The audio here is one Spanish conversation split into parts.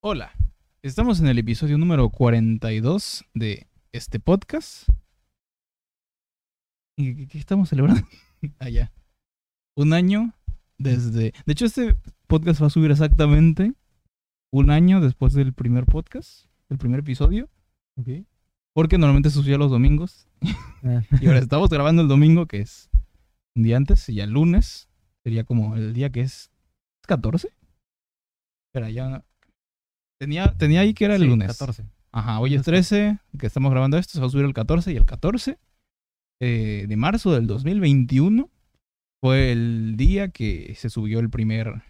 Hola, estamos en el episodio número 42 de este podcast. ¿Y qué, estamos celebrando? Allá. Un año desde... De hecho, este podcast va a subir exactamente un año después del primer podcast, el primer episodio. Porque normalmente subía los domingos. Y ahora estamos grabando el domingo, que es un día antes, y ya el lunes sería como el día que es 14. Espera, ya... Tenía, tenía ahí que era el Sí, lunes. 14. Ajá, hoy es 13, que estamos grabando esto, se va a subir el 14 y el 14 eh, de marzo del 2021 fue el día que se subió el primer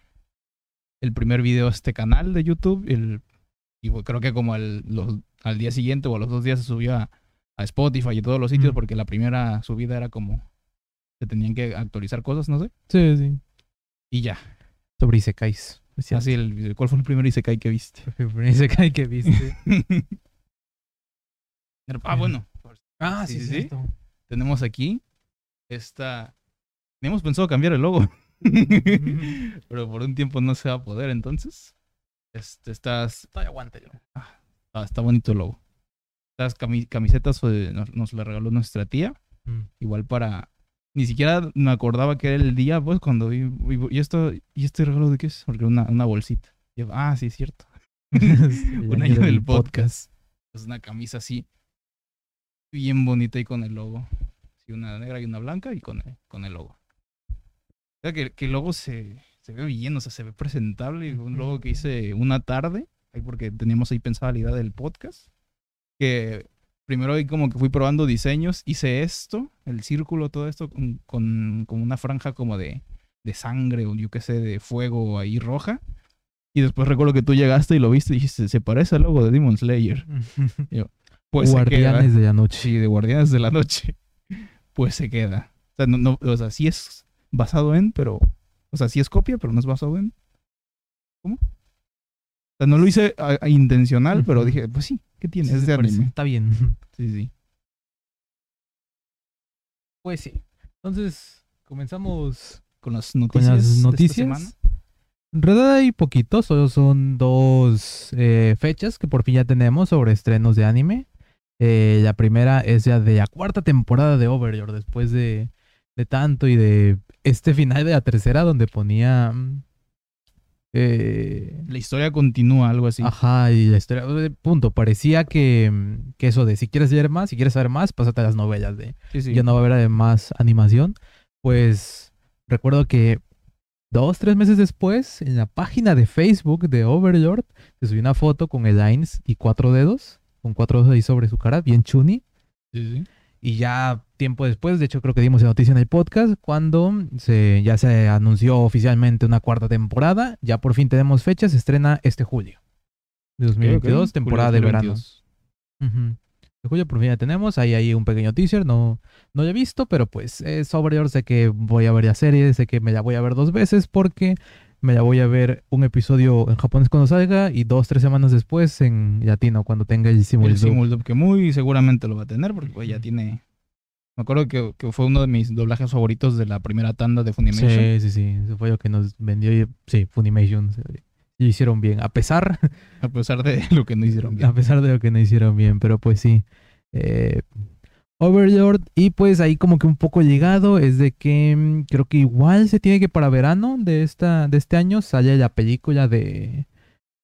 el primer video a este canal de YouTube. El, y creo que como al, los- al día siguiente o a los dos días se subió a, a Spotify y todos los sitios Mm. porque la primera subida era como se tenían que actualizar cosas, no sé. Sí, sí. Y ya. Sobre Isekais. Así, el, ¿cuál fue el primer Isekai que viste? Isekai que viste. ah, bueno. ah, Sí, sí, tenemos aquí esta... Teníamos pensado cambiar el logo, pero por un tiempo no se va a poder, entonces. Este, estas... Todavía aguanta yo. ah, está bonito el logo. Estas cami- camisetas fue- nos, nos la regaló nuestra tía, igual para... Ni siquiera me acordaba que era el día, pues, cuando vi... vi- ¿Y, esto, ¿y este regalo de qué es? Porque una, una bolsita. Yo, ah, sí, es cierto. un año del podcast. Es una camisa así, bien bonita y con el logo. Sí, una negra y una blanca y con el, con el logo. O sea, que, que el logo se, se ve bien, o sea, se ve presentable. y Un logo que hice una tarde, ahí porque teníamos ahí pensada la idea del podcast. Que primero ahí como que fui probando diseños, hice esto, el círculo, todo esto, con, con, con una franja como de, de sangre o yo qué sé, de fuego ahí roja. Y después recuerdo que tú llegaste y lo viste y dijiste, se parece al logo de Demon Slayer. Pues se queda. Guardianes de la noche. Sí, de Guardianes de la Noche. Pues se queda. O sea, no, no, o sea, sí es basado en, pero. O sea, sí es copia, pero no es basado en. ¿Cómo? O sea, no lo hice a- a intencional, pero dije, pues sí, ¿qué tiene? Sí, es de anime. Está bien. Sí, sí. Pues sí. Entonces, comenzamos Con las con noticias. las de esta noticias. En realidad hay poquito, solo son dos eh, fechas que por fin ya tenemos sobre estrenos de anime. Eh, la primera es ya de la cuarta temporada de Overlord, después de, de tanto y de este final de la tercera donde ponía... eh, La historia continúa, algo así. Ajá, y la historia, eh, punto, parecía que, mm, que eso de si quieres leer más, si quieres saber más, pásate a las novelas de Sí, sí. ya no va a haber además animación. Pues recuerdo que dos, tres meses después, en la página de Facebook de Overlord, se subió una foto con el Lines y cuatro dedos, con cuatro dedos ahí sobre su cara, bien chuni. Sí, sí. Y ya tiempo después, de hecho creo que dimos la noticia en el podcast, cuando se, ya se anunció oficialmente una cuarta temporada, ya por fin tenemos fecha, se estrena este julio de 2022, Ok, ok. temporada de verano. 2022. Ujú. De julio por fin ya tenemos. Ahí hay un pequeño teaser. No, no lo he visto, pero pues es Overlord. Sé que voy a ver la serie. Sé que me la voy a ver dos veces porque me la voy a ver un episodio en japonés cuando salga y dos, tres semanas después en latino cuando tenga el El simuldub. Simuldub, que muy seguramente lo va a tener, porque pues, ya tiene. Me acuerdo que, que fue uno de mis doblajes favoritos de la primera tanda de Funimation. Sí, sí, sí. Eso fue lo que nos vendió. y- Sí, Funimation. Lo hicieron bien. A pesar A pesar de lo que no hicieron bien. A pesar de lo que no hicieron bien, pero pues sí. Eh, Overlord, y pues ahí como que un poco llegado es de que mm, creo que igual se tiene que para verano de esta de este año sale la película de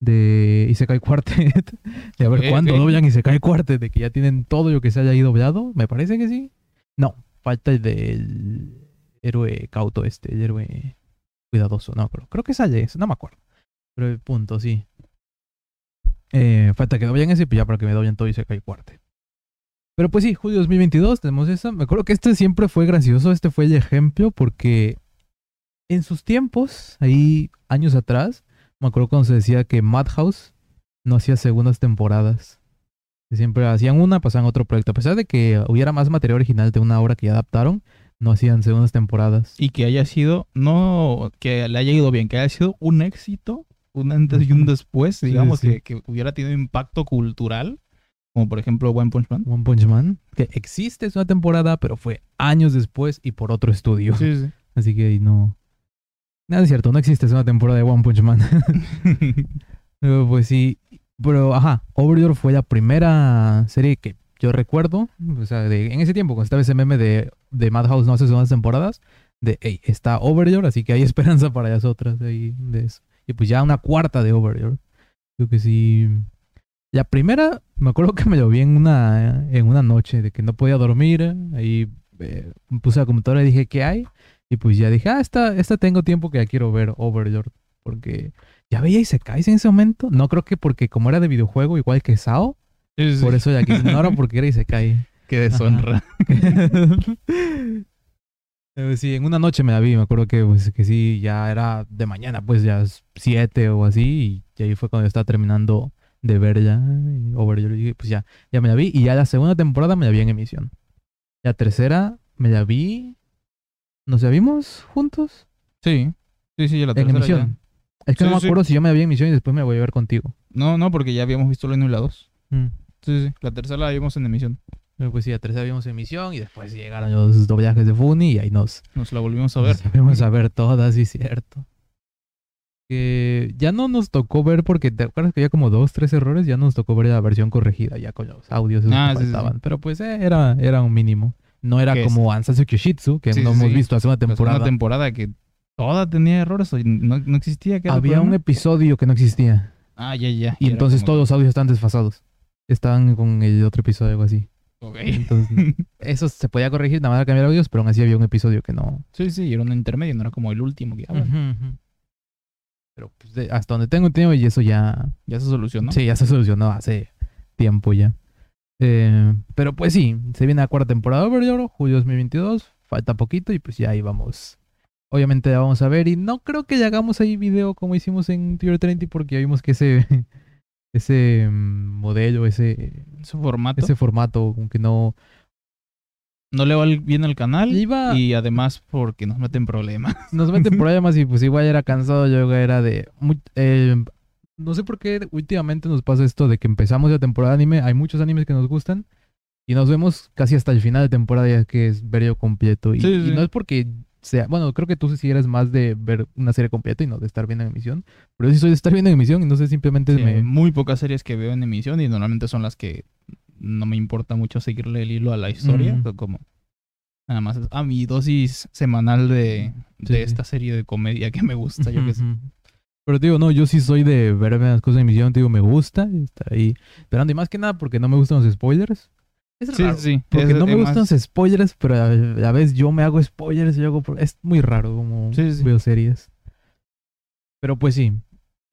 de Isekai Quartet. De a ver Ok, cuándo ok. doblan Isekai Quartet, de que ya tienen todo lo que se haya ahí doblado, me parece que sí. No, falta el del héroe cauto este, el héroe cuidadoso, no, creo, creo que sale eso, no me acuerdo. Pero el punto, sí. Eh, falta que doblen ese y pues ya para que me doblen todo y se cae cuarte. Pero pues sí, julio 2022 tenemos eso. Me acuerdo que este siempre fue gracioso. Este fue el ejemplo porque en sus tiempos, ahí años atrás, me acuerdo cuando se decía que Madhouse no hacía segundas temporadas. Siempre hacían una, pasaban a otro proyecto. A pesar de que hubiera más material original de una obra que ya adaptaron, no hacían segundas temporadas. Y que haya sido, no que le haya ido bien, que haya sido un éxito, un antes y un después, Sí, digamos, sí. Que, que hubiera tenido impacto cultural, como por ejemplo One Punch Man. One Punch Man, que existe, es una temporada, pero fue años después y por otro estudio. Sí, sí. Así que ahí no. Nada es cierto, no existe, es una temporada de One Punch Man. Pero, pues sí. Pero, ajá, Overlord fue la primera serie que yo recuerdo. O sea, de, en ese tiempo, cuando estaba ese meme de, de Madhouse no hace unas temporadas, de, hey, está Overlord, así que hay esperanza para las otras de, ahí, de eso. Y pues ya una cuarta de Overlord. Creo que sí. La primera, me acuerdo que me lo vi en una, en una noche, de que no podía dormir. Ahí eh, puse la computadora y dije, ¿qué hay? Y pues ya dije, ah, esta, esta tengo tiempo que ya quiero ver Overlord. Porque ya veía y se cae en ese momento. No creo que porque como era de videojuego, igual que Sao. Sí, sí. Por eso ya que no era porque era y se cae. Qué deshonra. Eh, sí, en una noche me la vi, me acuerdo que, pues, que sí, ya era de mañana, pues ya siete o así, y, ahí fue cuando yo estaba terminando de ver ya, y Overlord, pues ya, ya me la vi, y ya la segunda temporada me la vi en emisión. La tercera me la vi, ¿nos la vimos juntos? Sí, sí, sí, ya la En tercera emisión. Es que Sí, no me sí. acuerdo si yo me la vi en emisión y después me voy a ver contigo. No, no, porque ya habíamos visto la 1 y la 2. Mm. Sí, sí, la tercera la vimos en emisión. Pues sí, la tercera vimos en emisión y después llegaron los doblajes de Funny y ahí nos, Nos la volvimos a ver. Nos volvimos a ver todas, sí, cierto. Que ya no nos tocó ver porque te acuerdas que había como dos, tres errores, ya nos tocó ver la versión corregida ya con los audios Ah, que sí, sí. Pero pues eh, era, era un mínimo. No era como Ansatsu Kyoshitsu, que Sí, no hemos visto hace una La segunda temporada. temporada que toda tenía errores o no, no existía. ¿qué era el Había un episodio que no existía. Ah, ya, ya. Y entonces como- todos los audios están desfasados. Estaban con el otro episodio o algo así. Ok. Entonces, eso se podía corregir, nada más cambiar audios, pero aún así había un episodio que no, sí, sí, era un intermedio, no era como el último que hablan. Ujú, ujú. Pero pues, de- hasta donde tengo entendido y eso ya... Ya se solucionó. Sí, ya se solucionó hace tiempo ya. Eh, pero pues sí, se viene la cuarta temporada de Overlord, julio 2022. Falta poquito y pues ya ahí vamos. Obviamente la vamos a ver y no creo que ya hagamos ahí video como hicimos en Tier 30 porque ya vimos que ese... Ese mm, modelo, ese, Ese formato ese formato, como que no... no le va bien al canal Iba- y además porque nos meten problemas. nos meten problemas y pues igual era cansado, yo era de... muy- eh, no sé por qué últimamente nos pasa esto de que empezamos la temporada de anime, hay muchos animes que nos gustan y nos vemos casi hasta el final de temporada ya que es ver completo. Y, Sí, y sí. no es porque sea... Bueno, creo que tú sí eres más de ver una serie completa y no de estar viendo en emisión, pero yo sí soy de estar viendo en emisión y no sé, simplemente Sí, me... Muy pocas series que veo en emisión y normalmente son las que no me importa mucho seguirle el hilo a la historia. O Como nada más es, ah, mi dosis semanal de, Sí, de esta serie de comedia que me gusta. Yo que sé. Pero te digo, no, yo sí soy de verme las cosas en emisión, te digo, me gusta estar ahí esperando y más que nada porque no me gustan los spoilers. Es Sí, raro. sí. Porque es- no me gustan más- los spoilers, pero a la vez yo me hago spoilers y yo hago... Es muy raro como Sí, sí, sí. veo series. Pero pues sí,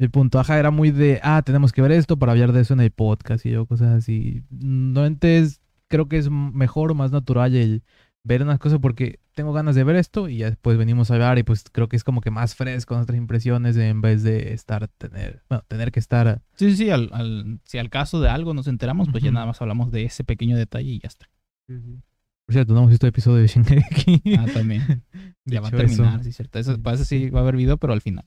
el puntaje era muy de, ah, tenemos que ver esto para hablar de eso en el podcast y yo cosas así. Normalmente es, creo que es mejor o más natural el ver unas cosas porque tengo ganas de ver esto y ya después venimos a hablar y pues creo que es como que más fresco nuestras impresiones en vez de estar, tener, bueno, tener que estar... Sí, sí, al, al- si al caso de algo nos enteramos, pues ya nada más hablamos de ese pequeño detalle y ya está. Por cierto, no hemos visto el episodio de Shingeki. Ah, también. ya va a Dicho eso. terminar, sí, cierto. Eso, para eso sí va a haber video, pero al final.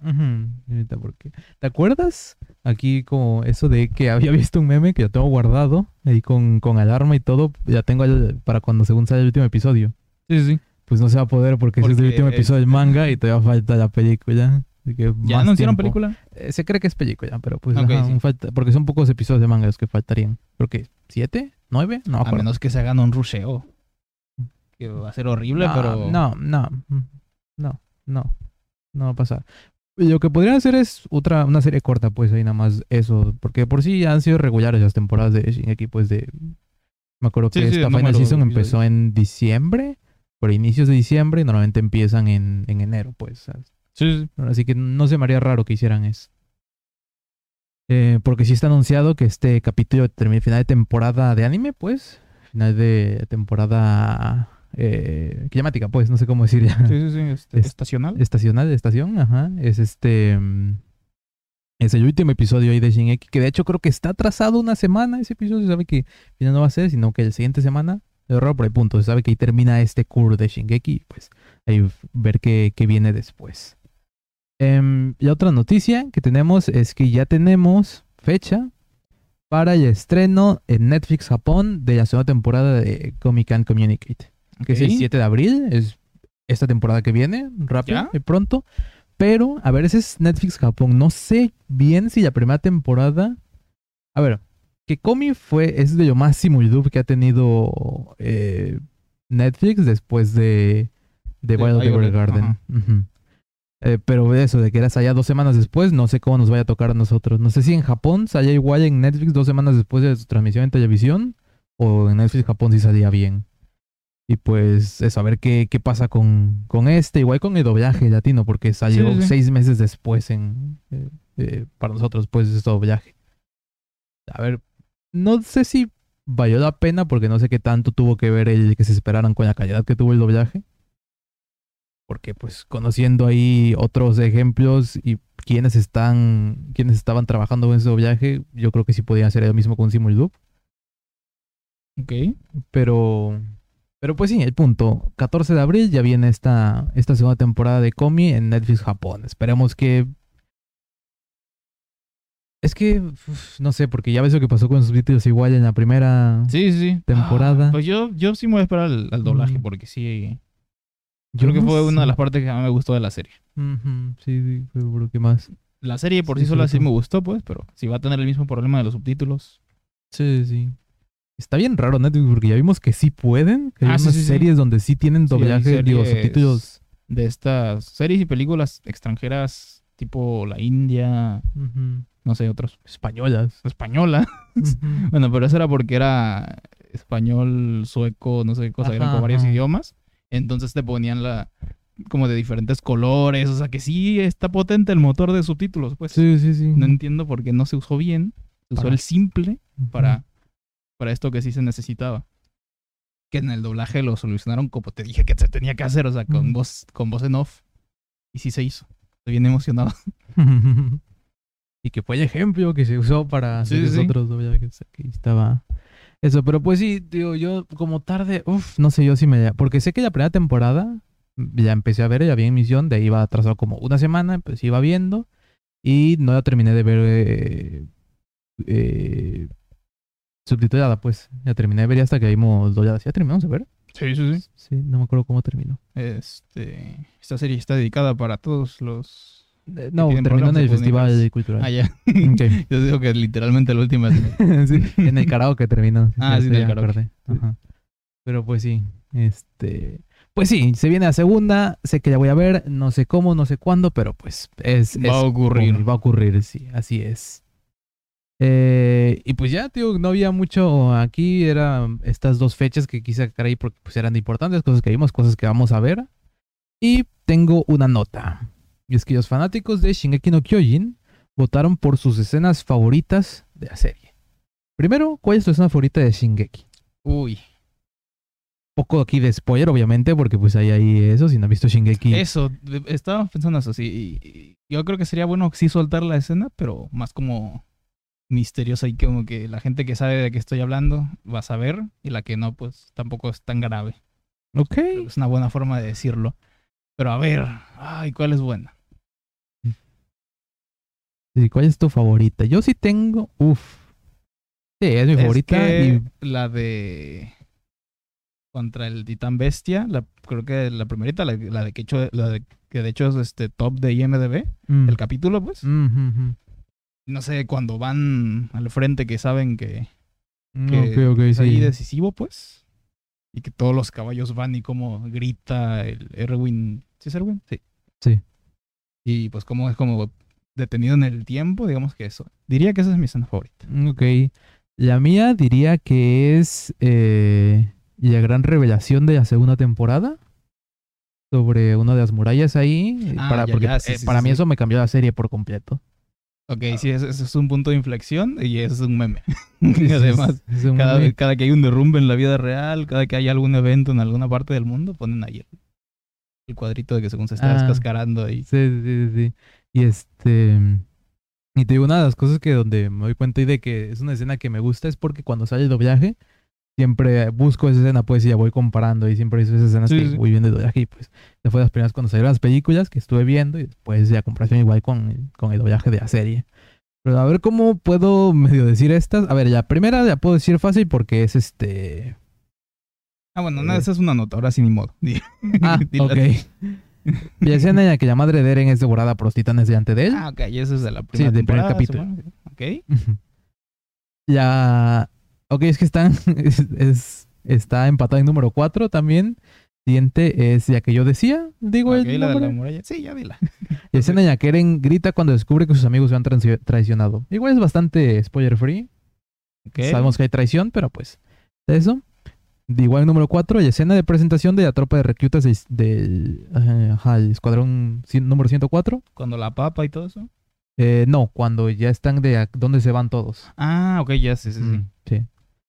Ahorita porque- ¿Te acuerdas? Aquí como eso de que había visto un meme que yo tengo guardado ahí con, con alarma y todo. Ya tengo el- para cuando según sale el último episodio. Sí, sí. Pues no se va a poder porque, ese es el último episodio del manga y todavía falta la película. Así que ¿Ya anunciaron tiempo. película? Eh, se cree que es película, pero pues ajá, sí. falta, porque son pocos episodios de manga los que faltarían. Creo que siete, nueve, no A acuerdo. menos que se hagan un rusheo. Que va a ser horrible, no, pero. No, no, no, no, no va a pasar. Lo que podrían hacer es otra, una serie corta, pues ahí nada más eso, porque por sí ya han sido regulares las temporadas de Shingeki, pues de... Me acuerdo Sí, que sí, esta el Final número Season empezó en diciembre, por inicios de diciembre, y normalmente empiezan en, en enero, pues. ¿sabes? Sí, sí. Así que no se me haría raro que hicieran eso. Eh, porque sí está anunciado que este capítulo termina final de temporada de anime, pues. Final de temporada eh, climática, pues, no sé cómo decir ya. Sí, sí, sí. este, Es- estacional. Estacional, estación, ajá. Es este. mm, Es el último episodio ahí de Shingeki, que de hecho creo que está atrasado una semana ese episodio. Se sabe que ya no va a ser, sino que la siguiente semana. Raro, pero hay punto. Se sabe que ahí termina este curso de Shingeki. Pues ahí ver qué, qué viene después. Em, y otra noticia que tenemos es que ya tenemos fecha para el estreno en Netflix Japón de la segunda temporada de Comic Can Communicate que es el Ok. 7 de abril, es esta temporada que viene, rápido y pronto. Pero, a ver, ese es Netflix Japón. No sé bien si la primera temporada. A ver, que Komi fue. Es de lo máximo YouTube que ha tenido eh, Netflix después de. De, De Wild. Ujú. Eh, pero eso, de que eras allá dos semanas después, no sé cómo nos vaya a tocar a nosotros. No sé si en Japón salía igual en Netflix dos semanas después de su transmisión en televisión. O en Netflix Japón sí salía bien. Y pues eso, a ver qué, qué pasa con, con este, igual con el doblaje latino, porque salió Sí, seis meses después en eh, eh, para nosotros, pues, este doblaje. A ver, no sé si valió la pena, porque no sé qué tanto tuvo que ver el que se esperaran con la calidad que tuvo el doblaje. Porque, pues, conociendo ahí otros ejemplos y quienes están, quienes estaban trabajando en ese doblaje, yo creo que sí podían hacer lo mismo con Simul Ok. pero, pero pues sí, el punto. 14 de abril ya viene esta, esta segunda temporada de Komi en Netflix Japón. Esperemos que... Es que, uf, no sé, porque ya ves lo que pasó con los subtítulos igual en la primera... Sí, sí, sí. Temporada. Ah, pues yo, yo sí me voy a esperar al, al doblaje, Mm. porque sí. Yo Creo que fue una de las partes que más me gustó de la serie. Sí, sí, pero ¿qué más? La serie por Sí, sí sola sí me gustó, pues, pero si va a tener el mismo problema de los subtítulos. Sí, sí. Está bien raro Netflix porque ya vimos que sí pueden. Que hay Ah, unas sí, sí. series donde sí tienen doblaje, digo, subtítulos. De estas series y películas extranjeras, tipo la India, no sé, otros. españolas. Española. Ujú. Bueno, pero eso era porque era español, sueco, no sé qué cosa, eran con varios ajá. idiomas. Entonces te ponían la como de diferentes colores, o sea que sí está potente el motor de subtítulos, pues. Sí, sí, sí. No entiendo por qué no se usó bien. Se usó Para- el simple para, para esto que sí se necesitaba. Que en el doblaje lo solucionaron como te dije que se tenía que hacer, o sea, con voz, con voz en off. Y sí se hizo. Estoy bien emocionado. y que fue el ejemplo que se usó para Sí, sí. otros doblajes. Aquí estaba. Eso, pero pues sí, digo, yo como tarde, uff, no sé yo si me. Porque sé que la primera temporada ya empecé a ver, ya vi emisión, de ahí iba atrasado como una semana, pues iba viendo. Y no la terminé de ver eh, eh, subtitulada, pues. Ya terminé de ver y hasta que vimos dobladas. ¿Ya terminamos de ver? Sí, sí, sí. Sí, no me acuerdo cómo terminó. Este, esta serie está dedicada para todos los... Eh, No, terminó en el Festival epidémicos. Cultural. Ah, ya. Ok. Yo digo que literalmente la última. Sí, en el karaoke terminó. Ah, sí, en el karaoke. Ajá. Pero pues sí, este... Pues sí, se viene la segunda, sé que la voy a ver, no sé cómo, no sé cuándo, pero pues es... Va a ocurrir. Va a ocurrir, sí, así es. Eh, y pues ya, tío, no había mucho aquí, eran estas dos fechas que quise sacar ahí porque pues eran importantes, cosas que vimos, cosas que vamos a ver. Y tengo una nota. Y es que los fanáticos de Shingeki no Kyojin votaron por sus escenas favoritas de la serie. Primero, ¿cuál es tu escena favorita de Shingeki? Uy. Poco aquí de spoiler, obviamente, porque pues hay ahí eso, si no has visto Shingeki. Eso, estaba pensando eso, sí. yo creo que sería bueno sí soltar la escena, pero más como misteriosa y como que la gente que sabe de qué estoy hablando va a saber y la que no, pues tampoco es tan grave. Ok. Es una buena forma de decirlo. Pero a ver, ay, ¿cuál es buena? Sí, ¿Cuál es tu favorita? Yo sí tengo... Uf. Sí, es mi Es favorita. que Y... la de contra el titán bestia, la, creo que la primerita, la, la de que hecho, la de que de hecho es este top de IMDb, Mm. el capítulo, pues. Mm. No sé, cuando van al frente que saben que, Mm, que es ahí sí. decisivo, pues. Y que todos los caballos van y como grita el Erwin. ¿Sí es Erwin? Sí. Sí. Y pues como es como detenido en el tiempo, digamos que eso. Diría que esa es mi escena favorita. Mm, Ok. La mía diría que es eh, la gran revelación de la segunda temporada. Sobre una de las murallas ahí. Ah, para ya, porque, ya, sí, eh, sí, para mí eso me cambió la serie por completo. Ok, sí, ese, ese es un punto de inflexión y ese es un meme. y además, Es- es un cada, meme. cada que hay un derrumbe en la vida real, cada que hay algún evento en alguna parte del mundo, ponen ahí el, el cuadrito de que según se está Ah. descascarando ahí. Sí, sí, sí, sí. Y este. Y te digo, una de las cosas que donde me doy cuenta y de que es una escena que me gusta es porque cuando sale el doblaje, siempre busco esa escena, pues, y ya voy comparando. Y siempre hice esas escenas Sí, que sí. voy viendo doblaje. Y pues, ya fue de las primeras cuando salieron las películas que estuve viendo. Y después ya comparación igual con, el- con el doblaje de la serie. Pero a ver cómo puedo medio decir estas. A ver, la primera la puedo decir fácil porque es este. Ah, bueno, no, Eh. esa es una nota, ahora sí ni modo. Ah, ok. Y la escena en la que la madre de Eren es devorada por los titanes delante de él. Ah, ok, y eso es de la primera del primer capítulo. supongo. Ok. Ya. Ok, es que están. es- es- está empatado en número 4 también. Siguiente es ya que yo decía. Digo Ok, el la de la muralla. Sí, ya dila. La escena en la que Eren grita cuando descubre que sus amigos se han traicionado. Igual es bastante spoiler free. Ok. Sabemos que hay traición, pero pues. Eso. De igual número 4, y escena de presentación de la tropa de reclutas del, el escuadrón número 104. Cuando la papa y todo eso. Eh, no, cuando ya están de a- dónde se van todos. Ah, ok, ya, sí, sí, sí. Mm, sí.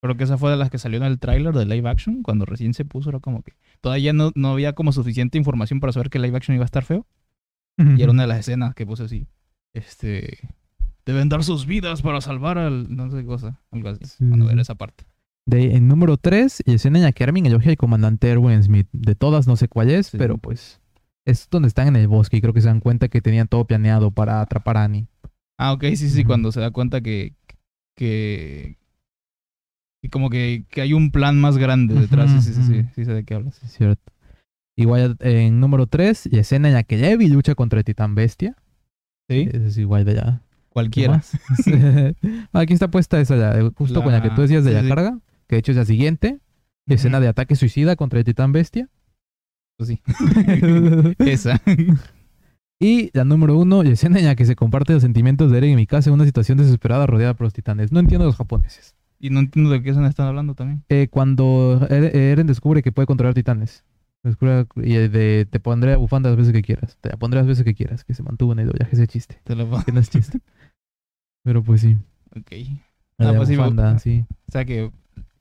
Creo que esa fue de las que salió en el tráiler de live action. Cuando recién se puso, era como que todavía no, no había como suficiente información para saber que live action iba a estar feo. Y era una de las escenas que puse así. Este. Deben dar sus vidas para salvar al. No sé qué cosa. Algo así. Sí, Cuando era esa parte. De, en número 3, y escena en la que Armin elogia al comandante Erwin Smith. De todas no sé cuál es, Sí. pero pues es donde están en el bosque y creo que se dan cuenta que tenían todo planeado para atrapar a Annie. Ah, ok, sí, sí. Cuando se da cuenta que. que. Que como que, que hay un plan más grande detrás. Ujú, Sí, sí, sí, sí. ujú. Sí sé de qué hablas. Sí, es cierto. Igual en número 3, y escena en la que Levi lucha contra el titán bestia. Sí. Ese es igual de ya. Cualquiera. Sí. Aquí está puesta esa ya, justo con la que tú decías de Sí, la sí. carga, que de hecho es la siguiente. Escena de ataque suicida contra el titán bestia. Pues sí. Esa. Y la número uno, y escena en la que se comparten los sentimientos de Eren y Mikasa en una situación desesperada rodeada por los titanes. No entiendo los japoneses. Y no entiendo de qué se están hablando también. Eh, cuando Er- Eren descubre que puede controlar titanes. Descubre- y de, te pondré bufanda las veces que quieras. Te la pondré las veces que quieras. Que se mantuvo en el viaje ese chiste. Te lo pongo. Que no es chiste. Pero pues sí. Ok. La Ah, pues sí, bufanda, sí. O sea que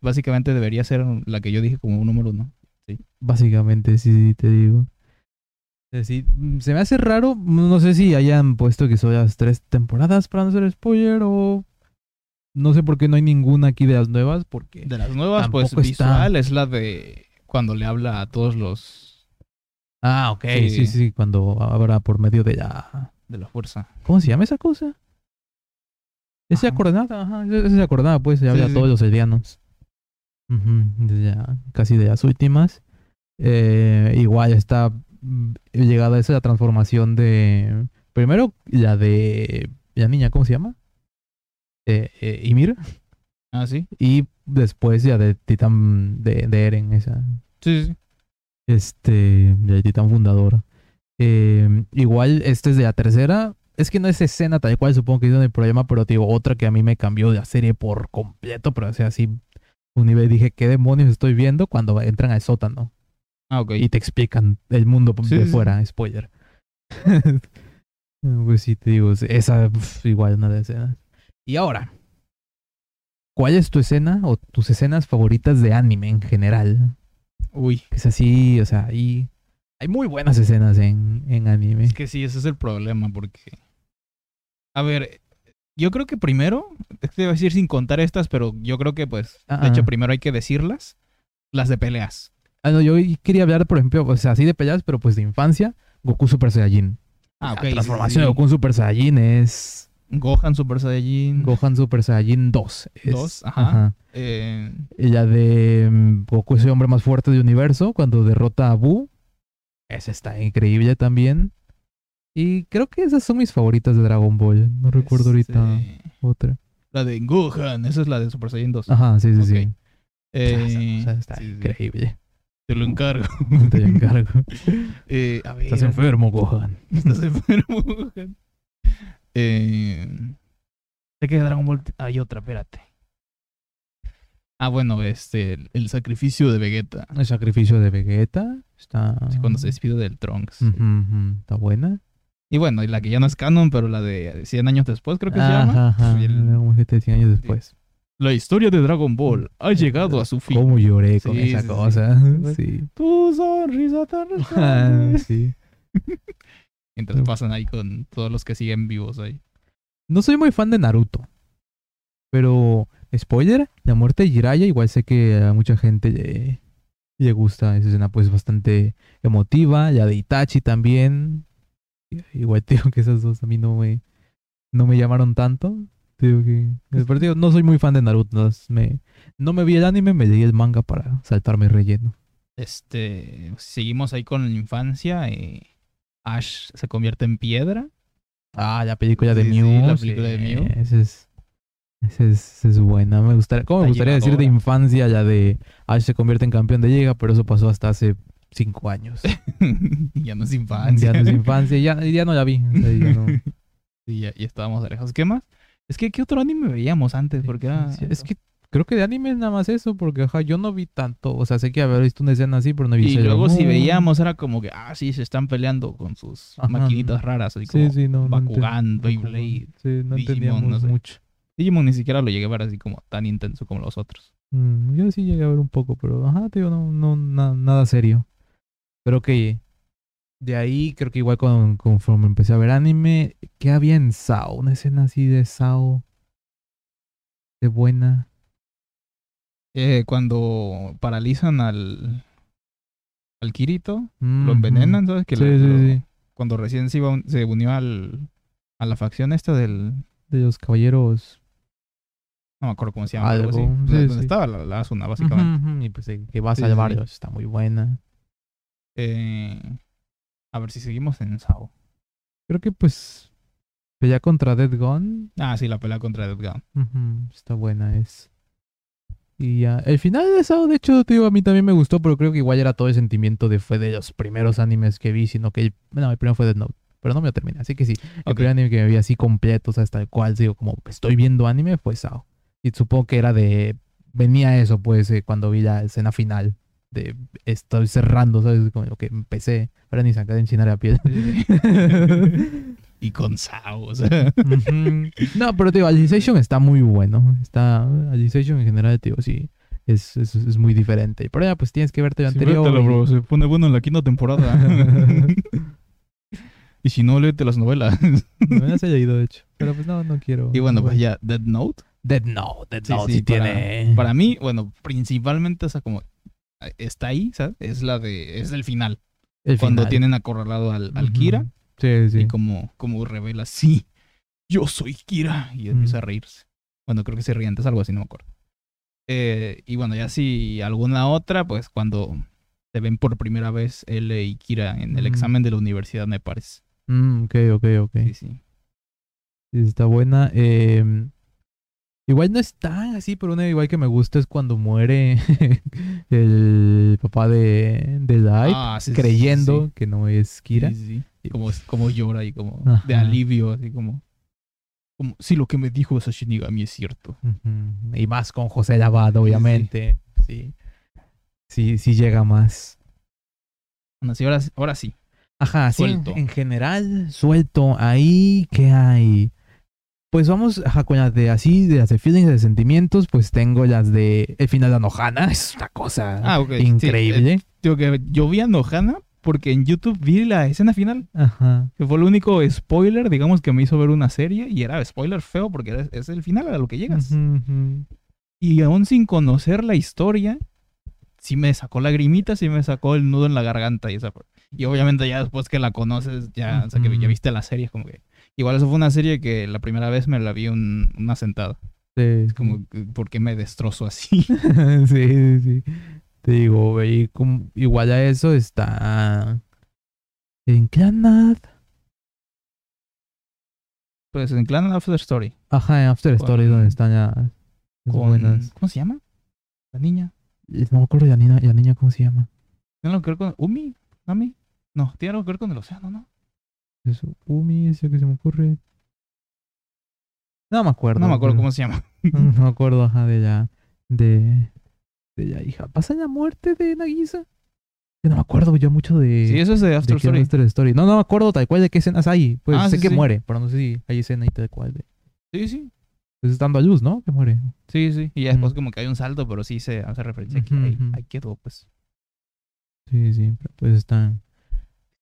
básicamente debería ser la que yo dije como un número uno. Básicamente, sí, sí, te digo. Eh, Sí, mm, se me hace raro, no sé si hayan puesto que son las tres temporadas para no ser spoiler o... No sé por qué no hay ninguna aquí de las nuevas, porque... De las nuevas, pues está. visual es la de cuando le habla a todos los Ah, ok. Sí. Sí, sí, cuando habrá por medio de la... de la fuerza. ¿Cómo se llama esa cosa? Esa Ajá. coordenada, ajá, esa coordenada, pues, se habla sí, a todos sí. los aldeanos. Ujú, de ya, casi de las últimas. Eh, igual está mm, llegada esa la transformación de... Primero, la de... La niña, ¿cómo se llama? Eh, eh, Ymir. Ah, sí. Y después ya de Titán de, de Eren, esa. Sí, sí. Este, del Titán fundador. Eh, igual, este es de la tercera. Es que no es escena tal cual, supongo que es el problema, pero te digo, otra que a mí me cambió de la serie por completo, pero o sea, así, un nivel dije, ¿qué demonios estoy viendo? Cuando entran al sótano Ah, ok. y te explican el mundo Sí, de sí, fuera, spoiler. pues sí, te digo, esa pf, igual una de escenas. Y ahora, ¿cuál es tu escena o tus escenas favoritas de anime en general? Uy. Es así, o sea, hay, hay muy buenas escenas en, en anime. Es que sí, ese es el problema porque... A ver, yo creo que primero, es que iba a decir sin contar estas, pero yo creo que pues, de hecho primero hay que decirlas, las de peleas. Ah, no, yo quería hablar, por ejemplo, o sea, así de peleas, pero pues de infancia, Goku Super Saiyajin. Ah, ok. La transformación sí, de Goku en Super Saiyajin es Gohan Super Saiyajin Gohan Super Saiyajin 2. Es- 2, ajá. Eh, Y la de mm, Goku es el hombre más fuerte del universo cuando derrota a Buu. Esa está increíble también. Y creo que esas son mis favoritas de Dragon Ball. No recuerdo ahorita este, otra. La de Gohan, esa es la de Super Saiyan 2. Ajá, sí, sí, sí. Eh, o sea, está sí, sí, increíble. Te lo encargo. Te lo encargo. Eh, a ver. Estás enfermo, Gohan. Estás enfermo, Gohan. Eh, sé que de Dragon Ball hay otra, espérate. Ah, bueno, este, el, el sacrificio de Vegeta. El sacrificio de Vegeta. Está. Sí, Cuando se despide del Trunks. Ujú, ujú, Está buena. Y bueno, y la que ya no es canon, pero la de 100 años después, creo que se Ajá, llama. ajá. Y el- Como que te 100 años después. La historia de Dragon Ball ha llegado a su fin. ¿Cómo lloré con Sí, esa sí, cosa? Sí. Tu sonrisa tan Ah, sí. Mientras pasan ahí con todos los que siguen vivos ahí. No soy muy fan de Naruto. Pero, spoiler, la muerte de Jiraiya, igual sé que a mucha gente le, le gusta esa escena, pues bastante emotiva. La de Itachi también. Igual te digo que esas dos a mí no me, no me llamaron tanto. Te digo que, pero te digo, no soy muy fan de Naruto. No, me, no me vi el anime, me leí el manga para saltarme el relleno. Este, seguimos ahí con la infancia. eh, Ash se convierte en piedra. Ah, la película de Sí, sí, Mew. la película de Mew. Esa es, esa es, buena. Me gustaría, ¿Cómo me gustaría decir de infancia la de Ash se convierte en campeón de liga? Pero eso pasó hasta hace cinco años. ya no es infancia. Ya no es infancia, ya, ya no la vi. o sea, ya no- Sí, ya, ya estábamos lejos. ¿Qué más? Es que, ¿qué otro anime veíamos antes? Porque era... Es que creo que de anime es nada más eso, porque ajá, yo no vi tanto. O sea, sé que haber visto una escena así, pero no vi Y luego si Moon. veíamos era como que, ah, sí, se están peleando con sus Ajá. maquinitas raras, así como Sí, sí, no. no Bakugan, enten- Beyblade, Sí, no Digimon, no sé. mucho. Digimon ni siquiera lo llegué a ver así como tan intenso como los otros. Mm, yo sí llegué a ver un poco, pero ajá, te digo, no, no, na- nada serio. Pero que de ahí creo que igual con, conforme empecé a ver anime, ¿qué había en Sao? Una escena así de Sao. De buena. Eh, cuando paralizan al, al Kirito, Mm, lo envenenan, ¿sabes? Que Sí, lo- sí, lo- sí. Cuando recién se, iba se unió al, a la facción esta del... De los caballeros. No me acuerdo cómo se llama. algo así. Sí, Donde estaba la, la Asuna, básicamente. Y pues eh, que va a salvar está muy buena. Eh, a ver si seguimos en Sao. Creo que pues pelea contra Dead Gun. Ah, sí, la pelea contra Dead Gun. Está buena es. Y ya, el final de Sao, de hecho, te digo, a mí también me gustó, pero creo que igual era todo el sentimiento de fue de los primeros animes que vi, sino que el, no, el primero fue Death Note, pero no me lo terminé, así que sí, el primer anime que me vi así completo, o sea, hasta el cual digo, como estoy viendo anime, fue Sao. Y supongo que era de, venía eso, pues, eh, cuando vi la escena final, de estoy cerrando, ¿sabes? Como lo que empecé, ahora ni sacar de enchinar la piel. y con Sao, o sea. No, pero te digo, Alicization está muy bueno. Está, Alicization en general, te digo, sí, es, es, es muy diferente. Pero ya, pues tienes que verte Sí, anterior. bro, se pone bueno en la quinta temporada. y si no, léete las novelas. No me las he leído, de hecho. Pero pues no, no quiero. y bueno, pues ya, Dead Note. Dead Note, Dead Sí, Note sí, sí, para- tiene. Para mí, bueno, principalmente, o sea, como está ahí, ¿sabes? Es la de, es el final. el cuando final. tienen acorralado al, al. Kira Sí, sí. y como, como revela, sí, yo soy Kira. Y empieza Mm. a reírse. Bueno, creo que se ríe antes, algo así, no me acuerdo. Eh, y bueno, ya si alguna otra, pues cuando se ven por primera vez él y Kira en el Mm. examen de la universidad, me parece. Mm, ok, ok, ok. Sí, sí. Sí, está buena. Eh, igual no es tan así, pero una igual que me gusta es cuando muere el papá de, de Light, Ah, sí, creyendo sí, que no es Kira. Sí. Como, como llora y como de alivio, así como, como, sí, lo que me dijo esa Shinigami es cierto. Y más con José Lavado, obviamente. Sí. Sí, sí llega más. Bueno, sí, ahora, ahora sí. Ajá, Suelto. En, general, suelto. Ahí, ¿qué hay? Pues vamos, ajá, con las de así, de las de feelings, de sentimientos, pues tengo las de El final de Anohana. Es una cosa Ah, ok. sí, eh, increíble. que yo vi a Nohana porque en YouTube vi la escena final, Ajá. que fue el único spoiler, digamos, que me hizo ver una serie y era spoiler feo porque era- es el final a lo que llegas. Ujú, ujú. Y aún sin conocer la historia, sí me sacó lagrimitas, sí me sacó el nudo en la garganta y esa. Y obviamente ya después que la conoces, ya, o sea, que ya viste la serie, es como que... Igual eso fue una serie que la primera vez me la vi un- una sentada. Sí, Es como, ¿por qué me destrozo así? sí, sí, sí. Te digo, y como- igual a eso está en Clanad. pues en Clan After Story. Ajá, en After Con- Story, donde están ya Con. ¿Cómo se llama? La niña. No me acuerdo la niña, la niña cómo se llama. ¿Tiene algo que ver con Umi? ¿Nami? No, tiene algo que ver con el océano, ¿no? Eso, Umi, ese que se me ocurre. No me acuerdo. No me acuerdo pero- cómo se llama. No me acuerdo, ajá, de la. De. De la hija. ¿Pasa la muerte de Nagisa? Que no me acuerdo yo mucho de. Sí, eso es de After Story. After Story. No, no me acuerdo tal cual de qué escenas hay. Pues Ah, sé sí, que sí. muere, pero no sé si hay escena y tal cual. De... Sí, sí. Pues estando a luz, ¿no? Que muere. Sí, sí. Y ya después Ujú. como que hay un salto, pero sí se hace referencia aquí. Ujú, Ahí, quedó, pues. Sí, sí, pero pues están.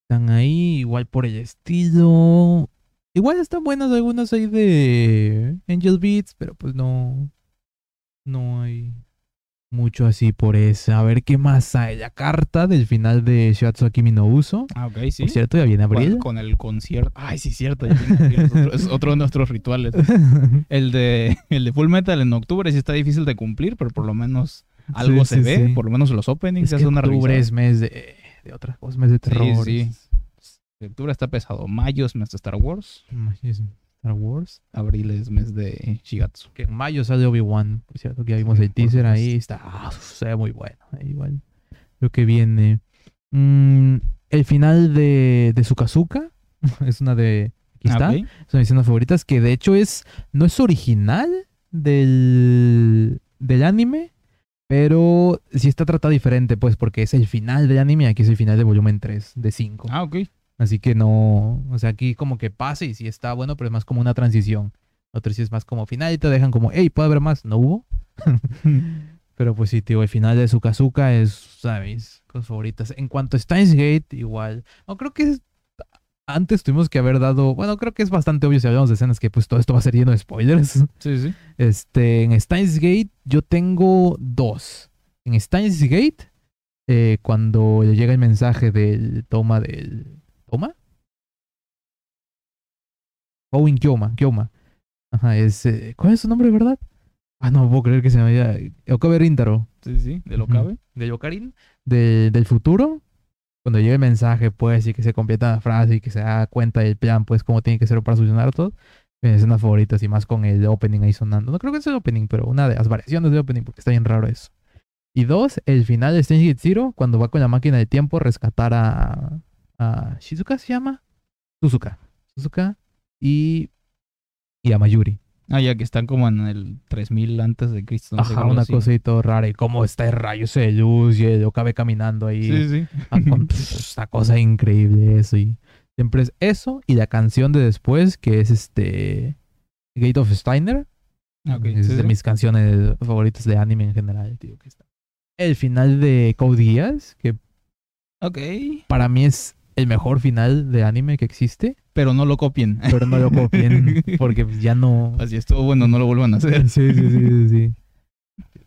Están ahí, igual por el estilo. Igual están buenas algunas ahí de Angel Beats, pero pues no. No hay mucho así por esa. A ver qué más hay. La carta del final de Shiatsu Akimi no Uso. Ah, ok, sí. Por cierto, ya viene abril. con el concierto. Ay, sí, cierto. ya viene abril, es, otro, es otro de nuestros rituales. El de, el de Full Metal en octubre sí está difícil de cumplir, pero por lo menos algo Sí, se sí, ve. sí. Por lo menos los openings es se que hace una octubre revisada. es mes de, de otras cosas, mes de terror. sí. Octubre está pesado. Mayo es mes de Star Wars. Mayo es Star Wars. Abril es mes de Shigatsu. Que en mayo sale Obi-Wan, por cierto, que ya vimos Sí, el teaser ahí. Está, ah, se ve muy bueno. ahí igual. Lo que viene. Mm, el final de, de Sukazuka. es una de. Aquí está. Ah, ok. Es una de mis escenas favoritas. Que de hecho es. No es original del. del anime. Pero sí está tratado diferente, pues, porque es el final del anime aquí es el final de volumen 3 de 5. Ah, ok. Así que no, o sea, aquí como que pasa y sí está bueno, pero es más como una transición. Otro sí es más como final y te dejan como, hey, ¿puede haber más? No hubo. pero pues sí, tío, el final de Sukazuka es, ¿sabes? Cosas favoritas. En cuanto a Steins Gate, igual. No, creo que es- antes tuvimos que haber dado, bueno, creo que es bastante obvio si hablamos de escenas que pues todo esto va a ser lleno de spoilers. Sí, sí. Este, en Steins Gate yo tengo dos. En Steins Gate, eh, cuando le llega el mensaje del toma del... ¿Toma? Owen Kyoma, Kyoma. Ajá, es... eh, ¿Cuál es su nombre, verdad? Ah, no puedo creer que se me haya... Okabe Rintaro. Sí, sí. De lo Ujú. cabe. De Yokarin. de- del futuro. Cuando llega el mensaje, pues, y que se completa la frase y que se da cuenta del plan, pues, cómo tiene que ser para solucionar todo. Mis escenas favoritas y más con el opening ahí sonando. No creo que sea el opening, pero una de las variaciones del opening, porque está bien raro eso. Y dos, el final de Strange Zero, cuando va con la máquina de tiempo a rescatar a. a ¿Shizuka se llama? Suzuka. Suzuka y. y a Mayuri. Ah, ya que están como en el 3000 antes de Cristo. no Ajá, una todo rara. Y cómo está el rayo de luz y el Okabe caminando ahí. Sí, sí. Una cosa increíble eso. Y siempre es eso y la canción de después, que es este. Gate of Steiner. Ah, ok. Es Sí, de sí. mis canciones favoritas de anime en general, tío. Que está. El final de Code Geass, que Ok. para mí es el mejor final de anime que existe, Pero no lo copien. pero no lo copien porque ya no. Así estuvo bueno, no lo vuelvan a hacer. Sí, sí, sí, sí, sí.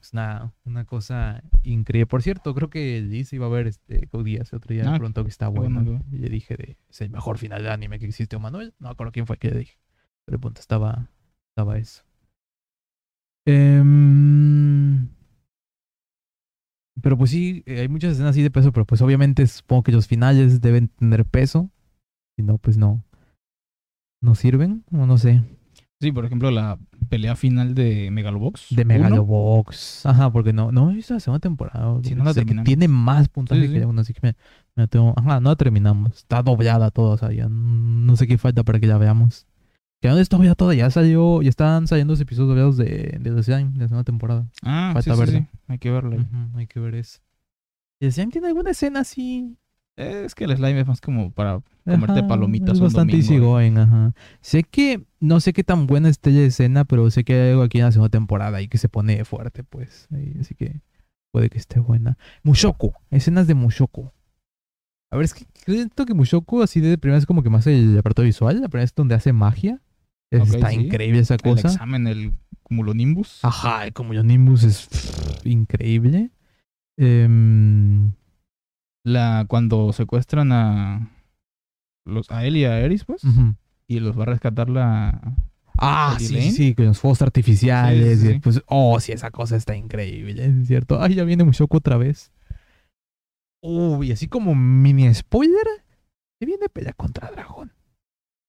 Es una, una cosa increíble. Por cierto, creo que Liz iba a ver este Code Geass otro día Ah, de pronto que está bueno. bueno, Y le dije de es el mejor final de anime que existe, o Manuel. No acuerdo quién fue que le dije. Pero punto estaba, estaba eso. Em, pero pues sí, eh, hay muchas escenas así de peso, pero pues obviamente supongo que los finales deben tener peso. Si no, pues no. No sirven, o no sé. Sí, por ejemplo, la pelea final de Megalobox. De uno. Megalobox. Ajá, porque no, no he visto la segunda temporada. Sí, no la terminamos. Tiene más puntaje Sí, sí. que la uno, así que me, me tengo- Ajá, no la terminamos. Está doblada toda, o sea, ya no sé qué falta para que la veamos. Que no está doblada toda, ya salió, ya están saliendo los episodios doblados de, de de la segunda temporada. Ah, Falta sí, Hay que verla. Ujú, hay que ver eso. ¿Y Slime tiene alguna escena así? Es que el slime es más como para comerte Ajá, palomitas Es un bastante ¿eh? easygoing, ajá. Sé que, no sé qué tan buena esté la escena, pero sé que hay algo aquí en la segunda temporada y que se pone fuerte, pues. Así que puede que esté buena. Mushoku, escenas de Mushoku. A ver, es que siento que Mushoku así de primera es como que más el aparato visual, la primera es donde hace magia. Está sí. increíble esa El cosa. examen, el cumulonimbus. Ajá, como yo Nimbus es pff, increíble. Em, La, cuando secuestran a los a él y a Eris, pues, y los va a rescatar la Ah, ¿Lady sí, Lane? sí, con los fuegos artificiales. Sí, sí, y sí. después- oh, sí, esa cosa está increíble, es cierto. Ay, ya viene Mushoku otra vez. Uy, así como mini spoiler, se viene pelea contra dragón.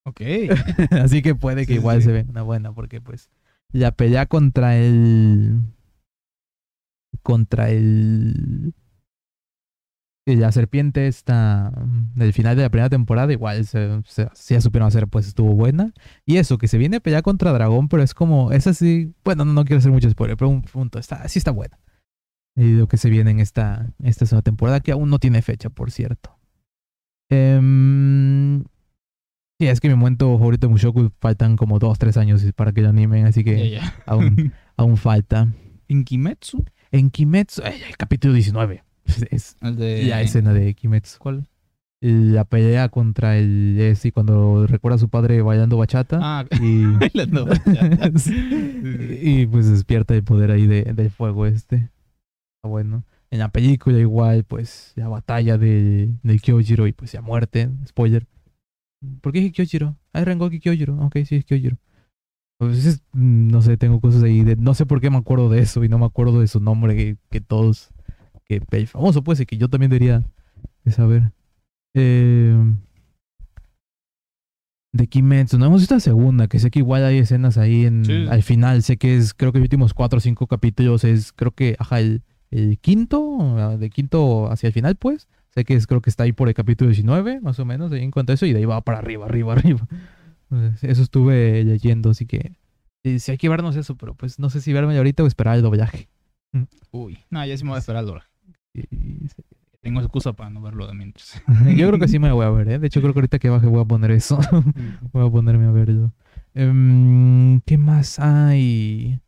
Ok. así que puede que Sí, igual sí. se ve una buena, porque pues la pelea contra el. Contra el. La serpiente esta del final de la primera temporada, igual se, se, ya supieron hacer, pues estuvo buena. Y eso, que se viene a pelear contra dragón, pero es como, es así, bueno, no, no quiero hacer mucho spoiler, pero un punto, está, sí está buena. Y lo que se viene en esta, esta segunda temporada, que aún no tiene fecha, por cierto. Em, sí, es que mi momento favorito de Mushoku faltan como dos, tres años para que lo animen, así que Ya, ya. aún, aún falta. En Kimetsu, En Kimetsu, ay, el capítulo 19, es el de la escena de Kimetsu. ¿Cuál? La pelea contra el Jesse cuando recuerda a su padre bailando bachata. Ah, Y, bailando bachata. y pues despierta el poder ahí de, del fuego este. Está bueno. En la película igual, pues la batalla de, de Kyojiro y pues ya muerte. Spoiler. ¿Por qué dije Kyojiro? Ah, es Rengoku Kyojiro. Ok, sí, es Kyojiro. Pues es- mm, no sé, tengo cosas ahí de... No sé por qué me acuerdo de eso y no me acuerdo de su nombre que, que todos... Que el famoso pues y que yo también debería de saber. Eh, de Kimetsu. No hemos visto la segunda, que sé que igual hay escenas ahí en, Sí. al final. Sé que es, creo que los últimos cuatro o cinco capítulos es, creo que, ajá, el, el quinto, ah, de quinto hacia el final, pues. Sé que es, creo que está ahí por el capítulo 19, más o menos, ahí en cuanto a eso, y de ahí va para arriba, arriba, arriba. Entonces, Eso estuve leyendo, así que sí, sí hay que vernos eso, pero pues no sé si verme ahorita o esperar el doblaje. Uy, no, ya sí me voy a esperar al hora. Y- Tengo excusa para no verlo de mientras. Yo creo que sí me voy a ver, ¿eh? De hecho, creo que ahorita que baje voy a poner eso. voy a ponerme a verlo. Em, ¿Qué más hay?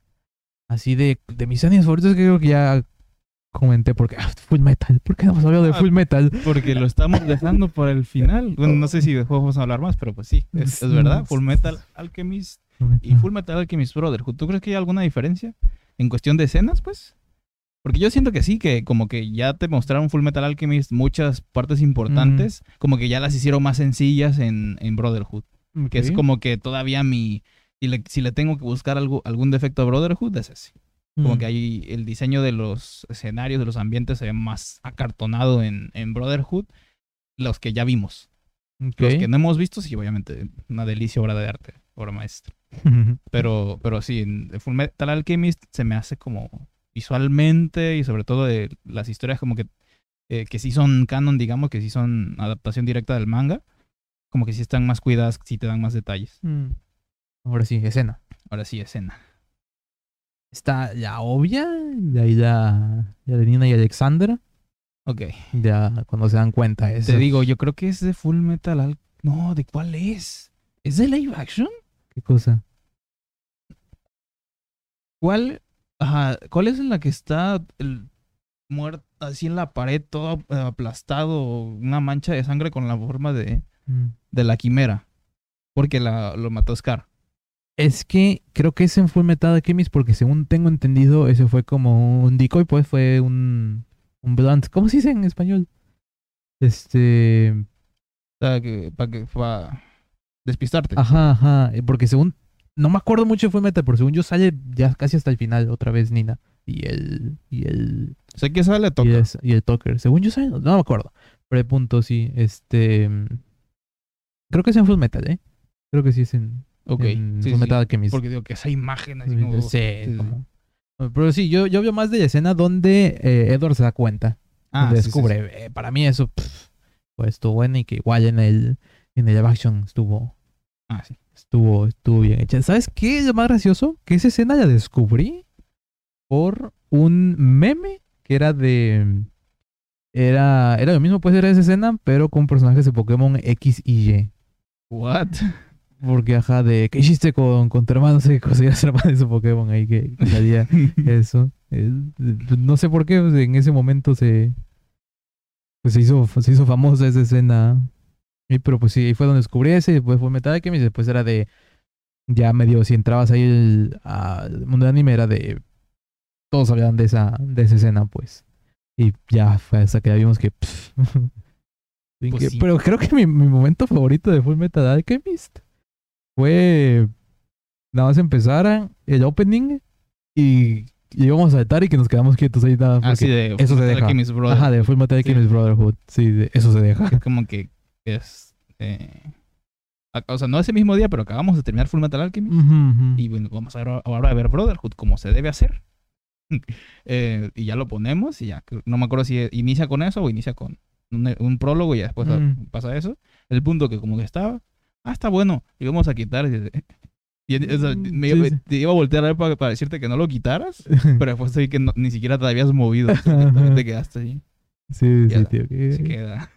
Así de, de mis animes favoritos que creo que ya comenté porque ah, Full Metal. ¿Por qué no hemos hablado de Ah, Full Metal? Porque lo estamos dejando por el final. Bueno, no sé si después vamos a hablar más, pero pues sí, es, es verdad. Full Metal Alchemist y Full Metal Alchemist Brotherhood. ¿Tú crees que hay alguna diferencia en cuestión de escenas, pues? Porque yo siento que sí, que como que ya te mostraron Full Metal Alchemist muchas partes importantes, como que ya las hicieron más sencillas en, en Brotherhood. Que es como que todavía mi... Si le, si le tengo que buscar algo, algún defecto a Brotherhood, es ese. Como Mm. que ahí el diseño de los escenarios, de los ambientes se ve más acartonado en, en Brotherhood. Los que ya vimos. Los que no hemos visto, sí, obviamente, una delicia, obra de arte, obra maestra. Pero, pero sí, en Full Metal Alchemist se me hace como visualmente y sobre todo de las historias como que, eh, que sí son canon, digamos, que sí son adaptación directa del manga. Como que sí están más cuidadas, sí te dan más detalles. Mm. Ahora sí, escena. Ahora sí, escena. Está ya obvia, y ahí ya, ya de Nina y Alexandra, Ok. ya cuando se dan cuenta eso. Te digo, yo creo que es de Full Metal Al... No, ¿de cuál es? ¿Es de live action? ¿Qué cosa? ¿Cuál? Ajá, ¿cuál es en la que está el muerto así en la pared, todo aplastado, una mancha de sangre con la forma de, Mm. de la quimera? Porque la, lo mató Scar. Es que creo que es en Full Metal Alchemist porque según tengo entendido, ese fue como un decoy, pues fue un, un blunt. ¿Cómo se dice en español? Este... O sea, que, para que para despistarte. Ajá, ajá. eh, Porque según... No me acuerdo mucho de Full Metal, pero según yo sale ya casi hasta el final otra vez Nina. Y el... Y el... Sé que esa le Y, es- y el Tucker. Según yo sale... No, me acuerdo. Pero el punto sí. Este... Creo que es en Full Metal, ¿eh? Creo que sí es en, ok. en sí, Alchemist. Porque digo que esa imagen así Sí, como... sí, como- Pero sí, yo, yo veo más de la escena donde eh, Edward se da cuenta. Ah, descubre. Eh, para mí eso pff, pues estuvo bueno y que igual en el, en el live action estuvo. Ah, sí. estuvo, estuvo bien hecha. ¿Sabes qué es lo más gracioso? Que esa escena la descubrí por un meme que era de... Era, era lo mismo, pues era esa escena, pero con personajes de Pokémon X y Y. What? Porque, ajá, de ¿qué hiciste con, con tu hermano? No sé qué cosa, hermano de su Pokémon ahí que, salía eso. Eh, no sé por qué pues, en ese momento se, pues, se, hizo, se hizo famosa esa escena. Y, pero pues sí, ahí fue donde descubrí ese, y después fue Metal Alchemist, después era de, ya medio, si entrabas ahí el- al mundo de anime, era de, todos hablaban de esa, de esa escena, pues. Y ya fue hasta que ya vimos que... pff, Pues que- sí. Pero creo que mi, mi momento favorito de Full Metal Alchemist fue nada más empezar el opening y, y íbamos a saltar y que nos quedamos quietos ahí nada. Así de... eso se deja. Alchemist Brotherhood. Ajá, de Full Metal Sí. Alchemist Brotherhood. Sí, de- eso se deja. Es como que es... eh, o sea, no ese mismo día, pero acabamos de terminar Full Metal Alchemist. Ujú, ujú. Y bueno, vamos a ver ahora a ver Brotherhood como se debe hacer. Eh, y ya lo ponemos y ya. No me acuerdo si inicia con eso o inicia con un, un prólogo y ya después Mm. pasa eso. El punto que como que estaba, ah, está bueno, y vamos a quitar. Y, y- o sea, Mm, me, sí, me- sí. te iba a voltear a ver para, para decirte que no lo quitaras, pero después vi que no- ni siquiera te habías movido. Te quedaste ahí. sí, sí, tío. que- Se queda.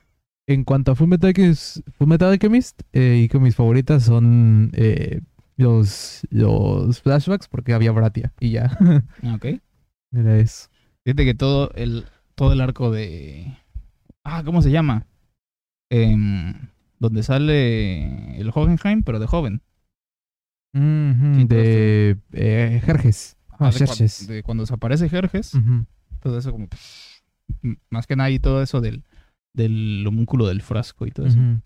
En cuanto a Full Metal Alchemist, Full Metal Alchemist eh, y que mis favoritas son eh, los, los flashbacks porque había Bratia y ya. Ah, Ok. Era eso. Fíjate que todo el, todo el arco de. Ah, ¿cómo se llama? Em, donde sale el Hohenheim, pero de joven. De eh, Jerjes. Ah, Ah, de, de cuando desaparece Jerjes. Todo eso como. m- Más que nada y todo eso del, del homúnculo del frasco y todo eso. Ujú.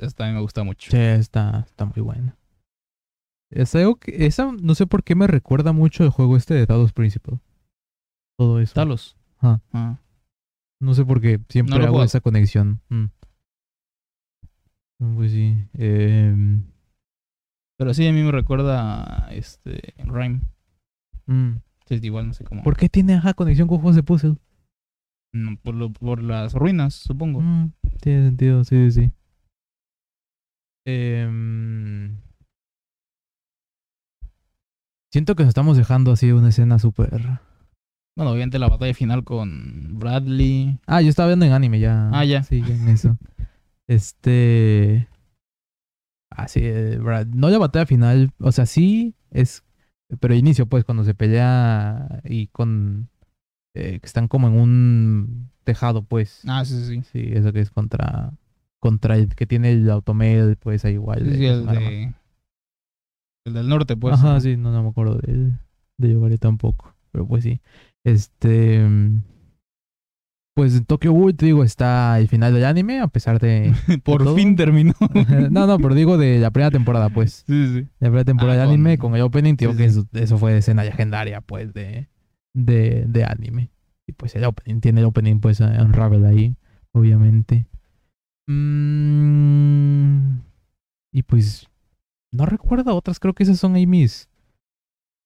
Esta me gusta mucho. Sí, está, está muy buena. Es algo que, esa no sé por qué me recuerda mucho el juego este de Talos Principal. Todo eso. Talos. Ajá. Ah. No sé por qué, siempre No hago esa conexión. Mm. Pues sí. em, Pero sí, a mí me recuerda este Rhyme. mm. Entonces, igual no sé cómo. ¿Por qué tiene ajá, conexión con juegos de puzzle? No, por, lo- por las ruinas, supongo. Mm, tiene sentido, sí, sí, sí. Em, siento que nos estamos dejando así una escena súper... Bueno, obviamente la batalla final con Bradley. Ah, yo estaba viendo en anime ya. Ah, ya. Sí, ya en eso. este... Ah, sí, eh, Brad- no la batalla final, o sea, sí es... Pero inicio, pues, cuando se pelea y con... eh, que están como en un tejado, pues. Ah, sí, sí, sí. Eso que es contra contra el que tiene el automail, pues ahí igual. Sí, sí, es el, de, el del norte, pues. Ajá, ¿no? sí, no, no me acuerdo de, de Yogari tampoco. Pero pues sí. Este. Pues en Tokyo Ghoul, te digo, está el final del anime, a pesar de. Por fin terminó. no, no, pero digo de la primera temporada, pues. sí, sí. La primera temporada Ah, de anime con- con el opening, digo sí, que eso, eso fue escena legendaria, pues, de, de, de anime. Y pues el opening, tiene el opening, pues, a Unravel ahí, obviamente. Mm, y pues, no recuerdo otras, creo que esas son ahí mis,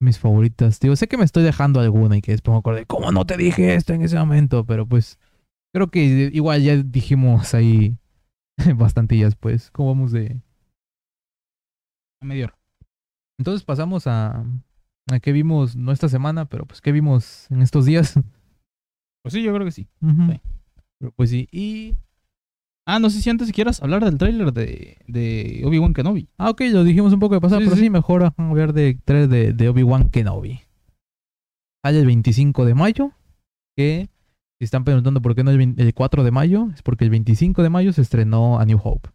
mis favoritas. Digo, sé que me estoy dejando alguna y que después me acordé, ¿cómo no te dije esto en ese momento? Pero pues, creo que igual ya dijimos ahí bastantillas, pues, ¿cómo vamos de, A medio entonces pasamos a, a qué vimos, no esta semana, pero pues qué vimos en estos días. Pues sí, yo creo que sí. Sí. Pero pues sí. Y. Ah, no sé si antes quieras hablar del tráiler de, de Obi-Wan Kenobi. Ah, ok, lo dijimos un poco de pasado, Sí, pero sí. sí, mejor ajá, hablar de tres de, de Obi-Wan Kenobi. Sale el 25 de mayo. Que si están preguntando por qué no el, 20 el 4 de mayo, es porque el 25 de mayo se estrenó A New Hope.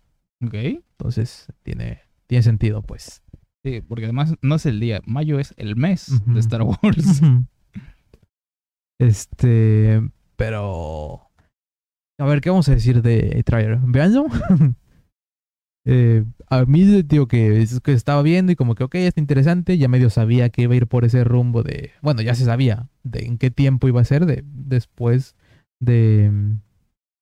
Ok. Entonces, tiene, tiene sentido, pues. Sí, porque además no es el día. Mayo es el mes de Star Wars. Este, pero... A ver, ¿qué vamos a decir de trailer? ¿Veanlo? eh, a mí, digo que es que estaba viendo y como que, ok, está interesante. Ya medio sabía que iba a ir por ese rumbo de... Bueno, ya se sabía de en qué tiempo iba a ser de, después de...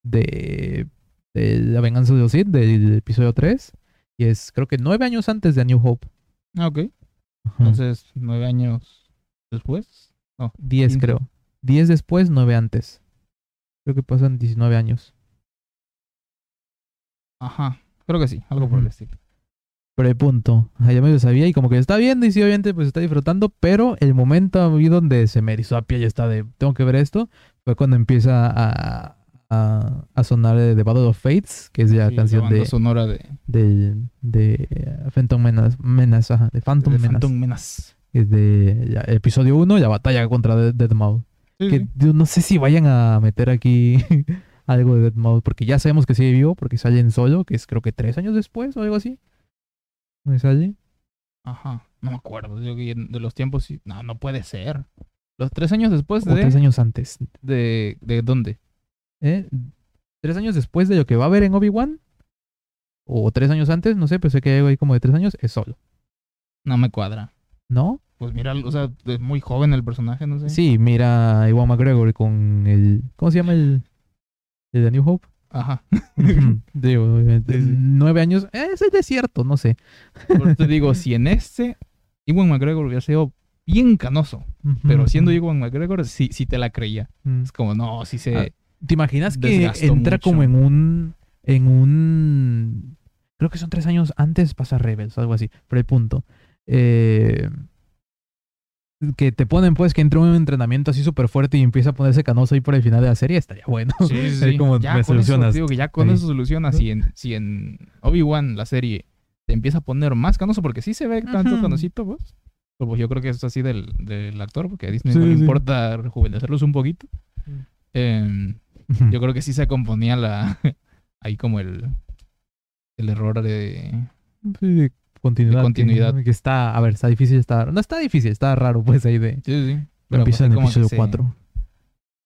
De... de La venganza de los Sith, del episodio 3. Y es, creo que nueve años antes de A New Hope. Ah, ok. Ajá. Entonces, nueve años después. 10 15. creo. 10 después, 9 antes. Creo que pasan 19 años. Ajá. Creo que sí, algo por el estilo. Pero el punto, ajá, ya medio sabía y como que está viendo y sí, obviamente pues está disfrutando, pero el momento a mí donde se me erizó la piel y está de, tengo que ver esto, fue cuando empieza a, a, a sonar de The Battle of Fates, que es la Sí, canción banda de, sonora de, del- de, eh, Phantom Menace, Menace, ajá, de Phantom de Menace, Phantom Menace. es de ya, episodio 1, la batalla contra Dead Deadmau5. Sí, que sí. no sé si vayan a meter aquí algo de Deadmau5, porque ya sabemos que sigue vivo, porque sale en solo, que es creo que tres años después o algo así. ¿Me sale? Ajá. No me acuerdo. De los tiempos. No, no puede ser. Los tres años después O de. tres años antes. De, ¿De dónde? ¿Eh? ¿Tres años después de lo que va a haber en Obi-Wan? O tres años antes, no sé, pero sé que hay algo ahí como de tres años, es solo. No me cuadra. ¿No? Pues mira, o sea, es muy joven el personaje, no sé. Sí, mira a Iwan McGregor con el. ¿Cómo se llama el. el de New Hope? Ajá. Digo, obviamente, Sí, sí. nueve años. eh, es desierto, no sé. Por te digo, si en este Iwan McGregor hubiera sido bien canoso, pero siendo. Iwan McGregor, sí, sí te la creía. Mm. Es como, no, sí se. Ah, ¿Te imaginas que entra mucho. como en un. en un. Creo que son tres años antes pasa Rebels algo así. Pero el punto. eh, que te ponen pues que entra en un entrenamiento así súper fuerte y empieza a ponerse canoso ahí por el final de la serie, estaría bueno. Sí, sí, sí. como ya me con eso, solucionas. digo que ya con Ahí. eso solucionas. Si en, si en Obi-Wan la serie te empieza a poner más canoso, porque sí se ve tanto Ujú. canosito, pues. Pues yo creo que es así del, del actor, porque a Disney Sí, no le sí. importa rejuvenecerlos un poquito. Em, yo creo que sí se componía la ahí como el, el error de... Sí, de continuidad. De continuidad. Que, que está, a ver, está difícil, está. No está difícil, está raro pues ahí de. Sí, sí. empieza en el episodio se- 4.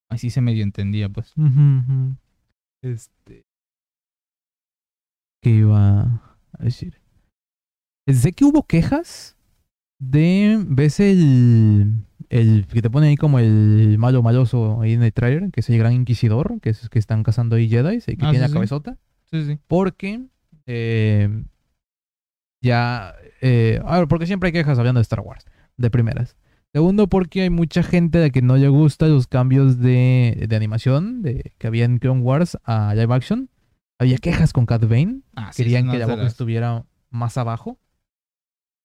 Así se medio entendía, pues. Este. ¿Qué iba a decir? Sé que hubo quejas de. ¿Ves el. El que te pone ahí como el malo maloso ahí en el trailer, que es el gran inquisidor, que es que están cazando ahí Jedi, que Ah, tiene sí, la cabezota? Sí, sí. Porque Eh, ya, eh, a ver, porque siempre hay quejas hablando de Star Wars, de primeras. Segundo, porque hay mucha gente a la que no le gusta los cambios de, de animación de, que había en Clone Wars a live action. Había quejas con Cat Bane. Ah, Querían sí, que la boca estuviera más abajo.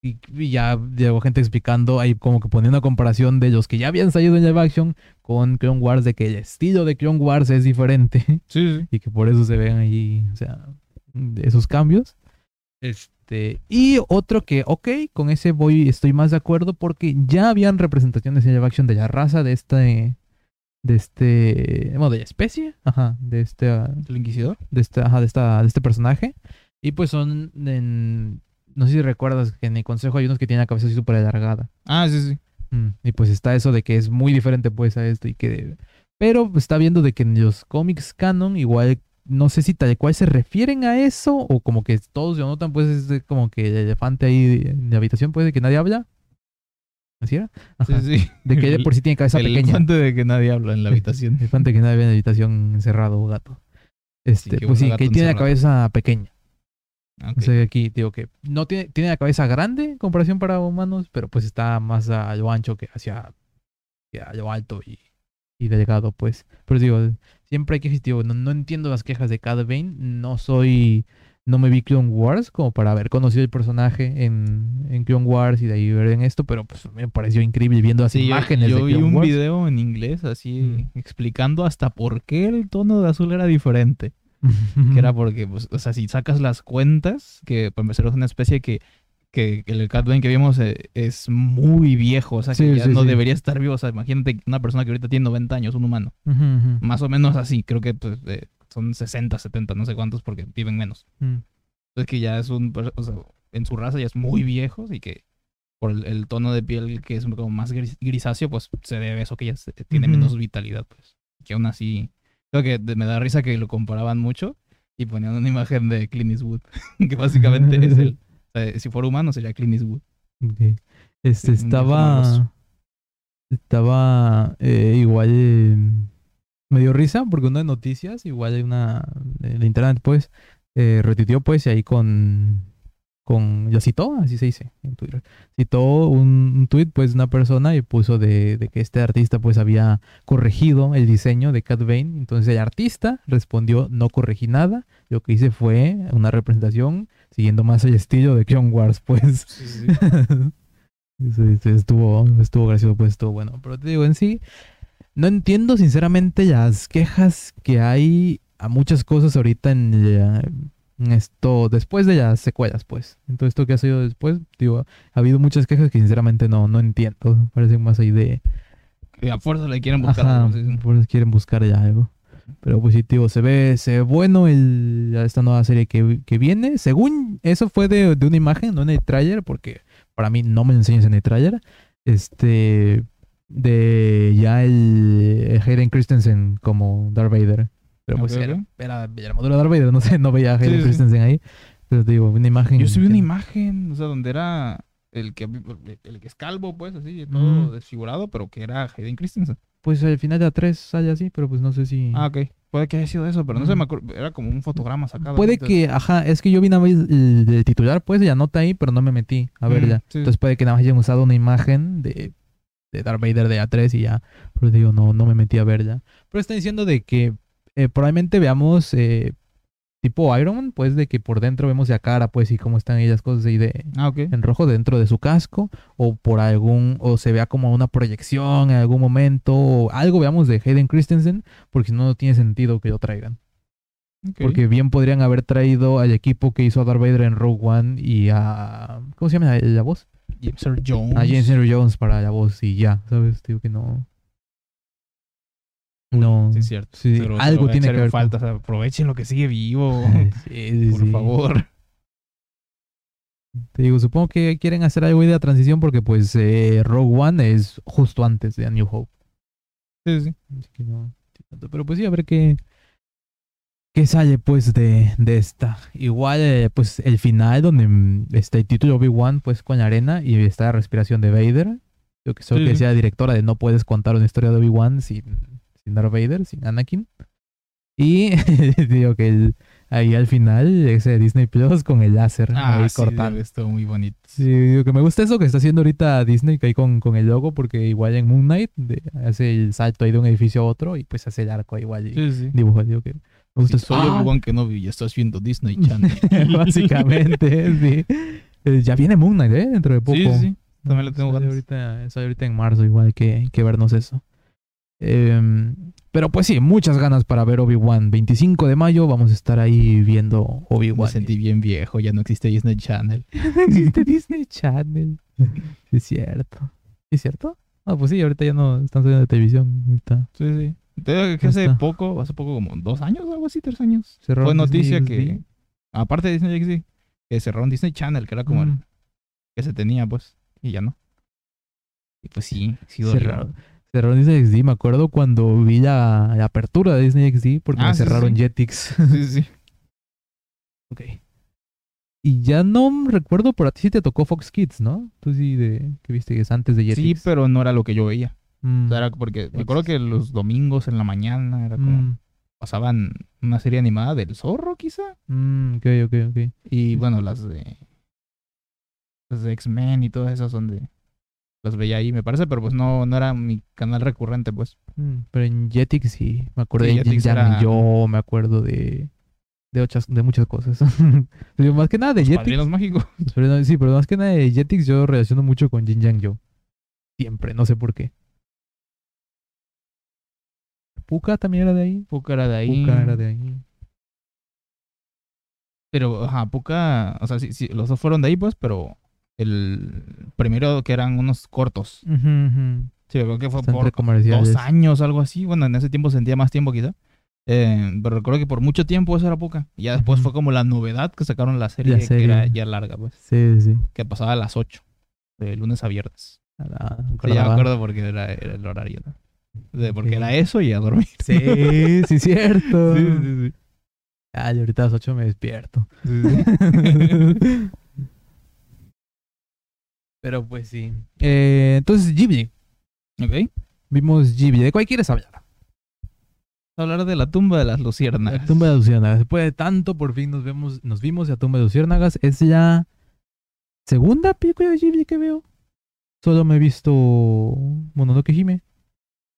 Y, y ya llegó gente explicando, ahí como que poniendo una comparación de los que ya habían salido en live action con Clone Wars, de que el estilo de Clone Wars es diferente Sí, sí. y que por eso se ven ahí, o sea, esos cambios. Este, y otro que, ok, con ese voy, estoy más de acuerdo porque ya habían representaciones en live action de la raza de este, de este, bueno, de la especie, ajá, de este, ah, ¿El Inquisidor? de este, ajá, de esta, de este personaje. Y pues son, en- no sé si recuerdas que en el consejo hay unos que tienen la cabeza así súper alargada. Ah, sí, sí. Mm, y pues está eso de que es muy diferente pues a esto y que... Pero está viendo de que en los cómics canon igual no sé si tal cual se refieren a eso o como que todos lo notan pues es de como que el elefante ahí en la habitación pues de que nadie habla. ¿Así era? Ajá. Sí, sí. De que él El- por sí tiene cabeza el pequeña. elefante de que nadie habla en la habitación. Elefante que nadie ve en la habitación encerrado o gato. Este, pues sí, que él gato tiene la cabeza pequeña. Ok. O sea, aquí digo que no tiene, tiene la cabeza grande en comparación para humanos, pero pues está más a lo ancho que hacia, que a lo alto y, y delgado, pues. Pero digo, siempre hay quejas, digo, no, no entiendo las quejas de Cad Bane, no soy, no me vi Clone Wars como para haber conocido el personaje en, en Clone Wars y de ahí ver en esto, pero pues me pareció increíble viendo las Sí, yo- imágenes yo, de vi Clone un Wars. video en inglés así Mm. explicando hasta por qué el tono de azul era diferente. Que era porque, pues, o sea, si sacas las cuentas, que por empezar es una especie que, que el Cat Bane que vimos eh, es muy viejo, o sea, que Sí, ya sí, no sí. debería estar vivo. O sea, imagínate una persona que ahorita tiene 90 años, un humano. Ujú, ujú. Más o menos así, creo que pues, eh, son 60, 70, no sé cuántos, porque viven menos. Mm. Entonces que ya es un, o sea, en su raza ya es muy viejo y que por el, el tono de piel que es como más gris- grisáceo, pues se debe a eso que ya se- tiene menos vitalidad, pues. Que aún así, creo que me da risa que lo comparaban mucho y ponían una imagen de Clint Eastwood, que básicamente es el, sea, si fuera humano sería Clint Eastwood. Este estaba. Estaba eh, igual. eh, me dio risa porque una de noticias, igual de una. de internet, pues. Eh, retuiteó, pues, y ahí con. Con. Lo citó, así se dice en Twitter. Citó un, un tweet, pues, una persona y puso de, de que este artista, pues, había corregido el diseño de Cat Bane. Entonces el artista respondió: No corregí nada. Lo que hice fue una representación siguiendo más el estilo de Clone Wars, pues. Estuvo, estuvo gracioso, pues estuvo bueno. Pero te digo, en sí, no entiendo sinceramente las quejas que hay a muchas cosas ahorita en, la- esto, después de las secuelas, pues. En todo esto que ha sido después, digo, ha habido muchas quejas que sinceramente no, no entiendo. Parecen más ahí de... Que a fuerza le quieren buscar. Ajá, algo, por eso quieren buscar ya algo. Pero pues sí, tío, se ve, se ve bueno el, esta nueva serie que, que viene. Según eso fue de, de una imagen, no en el tráiler, porque para mí no me lo enseñas en el tráiler. Este, de ya el, el Hayden Christensen como Darth Vader. Pero pues Ok, era, ok. era, la armadura de Darth Vader, no sé, no veía a Hayden Sí, sí. Christensen ahí. Pero te digo, una imagen. Yo sí vi una imagen, o sea, donde era el que, el que es calvo, pues, así, todo Mm. desfigurado, pero que era Hayden Christensen. Pues al final de la 3 sale así, pero pues no sé si... Ah, ok. Puede que haya sido eso, pero no sé, Ujú. me acuerdo. Era como un fotograma sacado. Puede entonces- que, ajá, es que yo vi nada más el titular, pues, ya nota ahí, pero no me metí a Mm, verla. sí. Entonces puede que nada más hayan usado una imagen de, de Darth Vader de A3 y ya. Pero digo, no, no me metí a verla. Pero está diciendo de que eh, probablemente veamos eh, tipo Iron Man, pues, de que por dentro vemos la cara, pues, y cómo están ellas cosas ahí de Ah, en rojo dentro de su casco, o por algún, o se vea como una proyección en algún momento, o algo veamos de Hayden Christensen, porque si no, no tiene sentido que lo traigan. Porque bien podrían haber traído al equipo que hizo a Darth Vader en Rogue One y a. ¿Cómo se llama la, la voz? James Earl Jones. A James Earl Jones para la voz y ya, ¿sabes? Digo que no. No. Sí, es cierto. Sí, Pero- algo pero tiene que ver. aprovechen lo que sigue vivo. con- Sí, sí, por favor. Te digo, supongo que quieren hacer algo de la transición porque, pues, eh, Rogue One es justo antes de A New Hope. Sí, sí. Así que no. Pero pues sí, a ver qué. ¿Qué sale pues de, de esta? Igual, eh, pues el final donde mm, está el título Obi-Wan pues con la arena y está la respiración de Vader. Yo que Sí, que decía la directora de no puedes contar una historia de Obi-Wan sin, sin Darth Vader, sin Anakin. Y digo que el, ahí al final ese Disney Plus con el láser Ah, ahí sí, cortando. estuvo muy bonito. Sí, digo que me gusta eso que está haciendo ahorita Disney que ahí con, con el logo, porque igual en Moon Knight de- hace el salto ahí de un edificio a otro y pues hace el arco igual y Sí, sí. dibujo. Digo que me gusta Sí, eso. soy ¡Ah! Obi-Wan Kenobi y estás viendo Disney Channel. Básicamente, sí. Eh, Ya viene Moon Knight, ¿eh? Dentro de poco. Sí, sí. También le tengo ganas. ahorita, sale ahorita en marzo, igual que, que vernos eso. Em, pero pues sí, muchas ganas para ver Obi-Wan. 25 de mayo vamos a estar ahí viendo Me Obi-Wan. sentí bien viejo, ya no existe Disney Channel. No existe Disney Channel. Sí, es cierto. ¿Sí ¿Es cierto? Ah, pues sí, ahorita ya no están saliendo de televisión. Ahorita Sí, sí. Te digo que hace está. poco, hace poco como dos años, algo así, tres años. cerraron Fue noticia Disney que, XD. aparte de Disney XD, que cerraron Disney Channel, que era como el Mm. que se tenía, pues, y ya no. Y pues sí, sí. Cerraron, cerraron Disney XD. Me acuerdo cuando vi la, la apertura de Disney XD porque Ah, me sí, cerraron sí. Jetix. Sí, sí. ok. Y ya no recuerdo, pero a ti sí te tocó Fox Kids, ¿no? Tú sí, de, que viste que es antes de Sí, Jetix. pero no era lo que yo veía. Mm, O sea, era porque me acuerdo que los domingos en la mañana era como mm, pasaban una serie animada del zorro, quizá. mm, ok, ok, ok. Y bueno, las de las de X-Men y todas esas son de las veía ahí, me parece, pero pues no, no era mi canal recurrente, pues. Mm, pero en Jetix sí, me acuerdo Sí, de Jetix era- Yo, me acuerdo de de, otras- de muchas cosas. Más que nada de Los Jetix. padrinos mágicos. pero no- sí, pero más que nada de Jetix yo relaciono mucho con Jin Yang Yo. Siempre, no sé por qué. Puka también era de ahí. Puka era de ahí. Puka era de ahí. Pero, ajá, Puka, o sea, sí, sí, los dos fueron de ahí, pues, pero el primero que eran unos cortos. Ujú, ujú. Sí, creo que fue Bastante por dos años, algo así. Bueno, en ese tiempo sentía más tiempo quizá. Eh, pero recuerdo que por mucho tiempo eso era Puka. Y ya después Ujú. fue como la novedad que sacaron la serie, La que era serie. ya larga, pues. Sí, sí. Que pasaba a las 8, de lunes a viernes. Ah, Sí, ya me acuerdo porque era, era el horario, ¿no? De, porque Ok. era eso y a dormir. Sí, sí, cierto. sí, sí. Ah, y ahorita a las 8 me despierto. sí, sí. Pero pues sí. Eh, entonces, Ghibli. ok. Vimos Ghibli. ¿De cuál quieres hablar? Hablar de la tumba de las La luciérnagas. tumba de Luciérnagas. Después de tanto, por fin nos vemos, nos vimos la tumba de Luciérnagas. Es la segunda película de Ghibli que veo. Solo me he visto Mononoke Hime.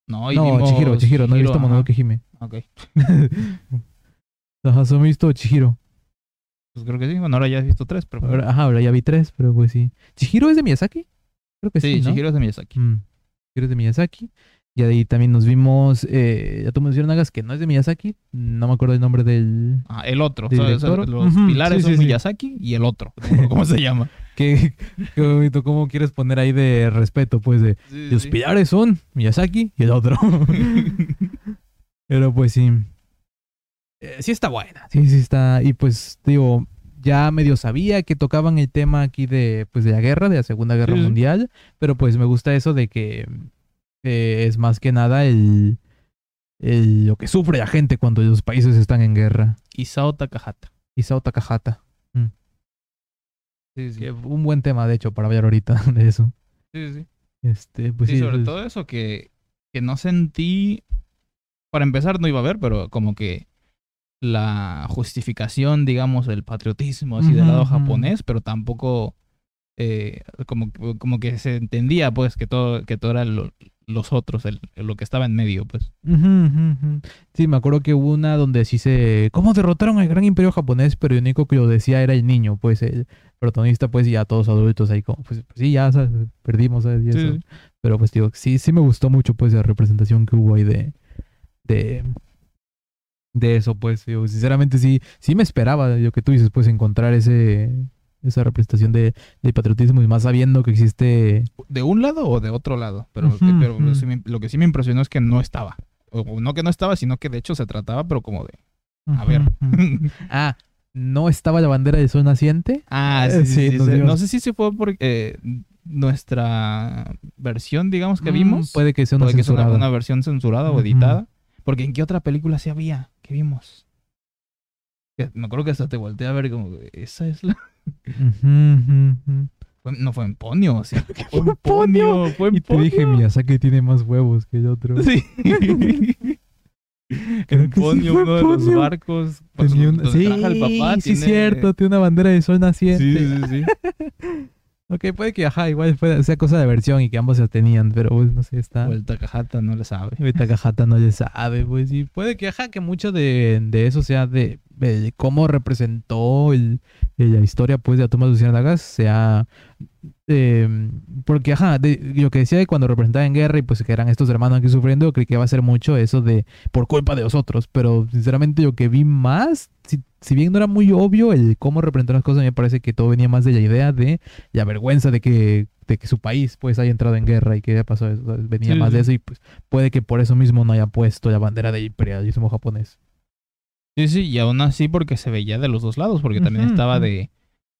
No, y no, vimos Chihiro, Chihiro. No he visto ajá. Mononoke Hime. Ok. Ajá, solo me he visto Chihiro. Pues creo que sí. Bueno, ahora ya has visto tres, pero... Ahora, ajá, ahora ya vi tres, pero pues sí. ¿Chihiro es de Miyazaki? Creo que sí, sí, ¿no? Chihiro es de Miyazaki. Mm, Chihiro es de Miyazaki. Y ahí también nos vimos eh, tumba de Luciérnagas, que no es de Miyazaki. No me acuerdo el nombre del... Ah, el otro. Los pilares sí, son sí, sí. Miyazaki y el otro. ¿Cómo se llama? ¿Qué, qué bonito, ¿Cómo quieres poner ahí de respeto? Pues de... Los pilares son Miyazaki y el otro. Pero pues sí. Eh, sí está buena. Sí, sí está. Y pues, digo, ya medio sabía que tocaban el tema aquí de, pues, de la guerra, de la Segunda Guerra Sí, sí. Mundial. Pero pues me gusta eso de que eh, es más que nada el, el- lo que sufre la gente cuando los países están en guerra. Isao Takahata. Isao Takahata. Sí, sí. Que un buen tema, de hecho, para hablar ahorita de eso. Sí, sí. Este, pues sí, sí, sobre pues, todo eso que, que no sentí. Para empezar, no iba a ver, pero como que la justificación, digamos, del patriotismo así del lado japonés, pero tampoco eh, como, como que se entendía, pues, que todo, que todo era lo- los otros, el- lo que estaba en medio, pues. Sí, me acuerdo que hubo una donde sí se... ¿Cómo derrotaron al gran imperio japonés? Pero el único que lo decía era el niño, pues el protagonista, pues y ya todos adultos ahí como, pues, pues, sí, ya ¿sabes? perdimos, ¿sabes? Y Sí, eso. sí. Pero pues digo, sí, sí me gustó mucho pues la representación que hubo ahí de... de de eso, pues, digo, sinceramente sí, sí me esperaba, yo que tú dices, pues, encontrar ese, esa representación de, de patriotismo y más sabiendo que existe ¿De un lado o de otro lado? Pero, Ujú, pero ujú. sí me- lo que sí me impresionó es que no estaba. O o no que no estaba, sino que de hecho se trataba, pero como de... A ver. Ah, ¿no estaba la bandera del sol naciente? Ah, Eh, sí, sí, No sé si se fue por eh, nuestra versión, digamos, que Mm, vimos. puede que sea una Puede que sea una, versión censurada o editada. Porque ¿en qué otra película se había? ¿Qué vimos? Me acuerdo que hasta te volteé a ver como, esa es la... Fue- no fue en Ponio, sí. Fue en Ponio, fue en Y te dije, Ponio. Miyazaki tiene más huevos que el otro. Sí. En Ponio, uno de los barcos. Tenía un- Sí, trabaja el papá, sí, tiene- cierto, tiene una bandera de sol naciente. Sí, sí, sí. Ok, puede que, ajá, igual puede sea cosa de versión y que ambos se tenían, pero pues, no sé, está... O el Takahata no le sabe. Ahorita Cajata no le sabe, pues sí. Puede que, ajá, que mucho de, de eso sea de, de cómo representó el, el- la historia, pues, de Atomas Luciérnagas, sea... eh, porque, ajá, de, lo que decía de cuando representaba en guerra y pues que eran estos hermanos aquí sufriendo, creí que va a ser mucho eso de por culpa de los otros, pero sinceramente lo que vi más, si, si bien no era muy obvio el cómo representar las cosas, me parece que todo venía más de la idea de la vergüenza de que, de que su país pues haya entrado en guerra y que haya pasado eso, venía Sí, más de sí. eso y pues puede que por eso mismo no haya puesto la bandera del imperialismo japonés. Sí, sí, y aún así porque se veía de los dos lados, porque también estaba de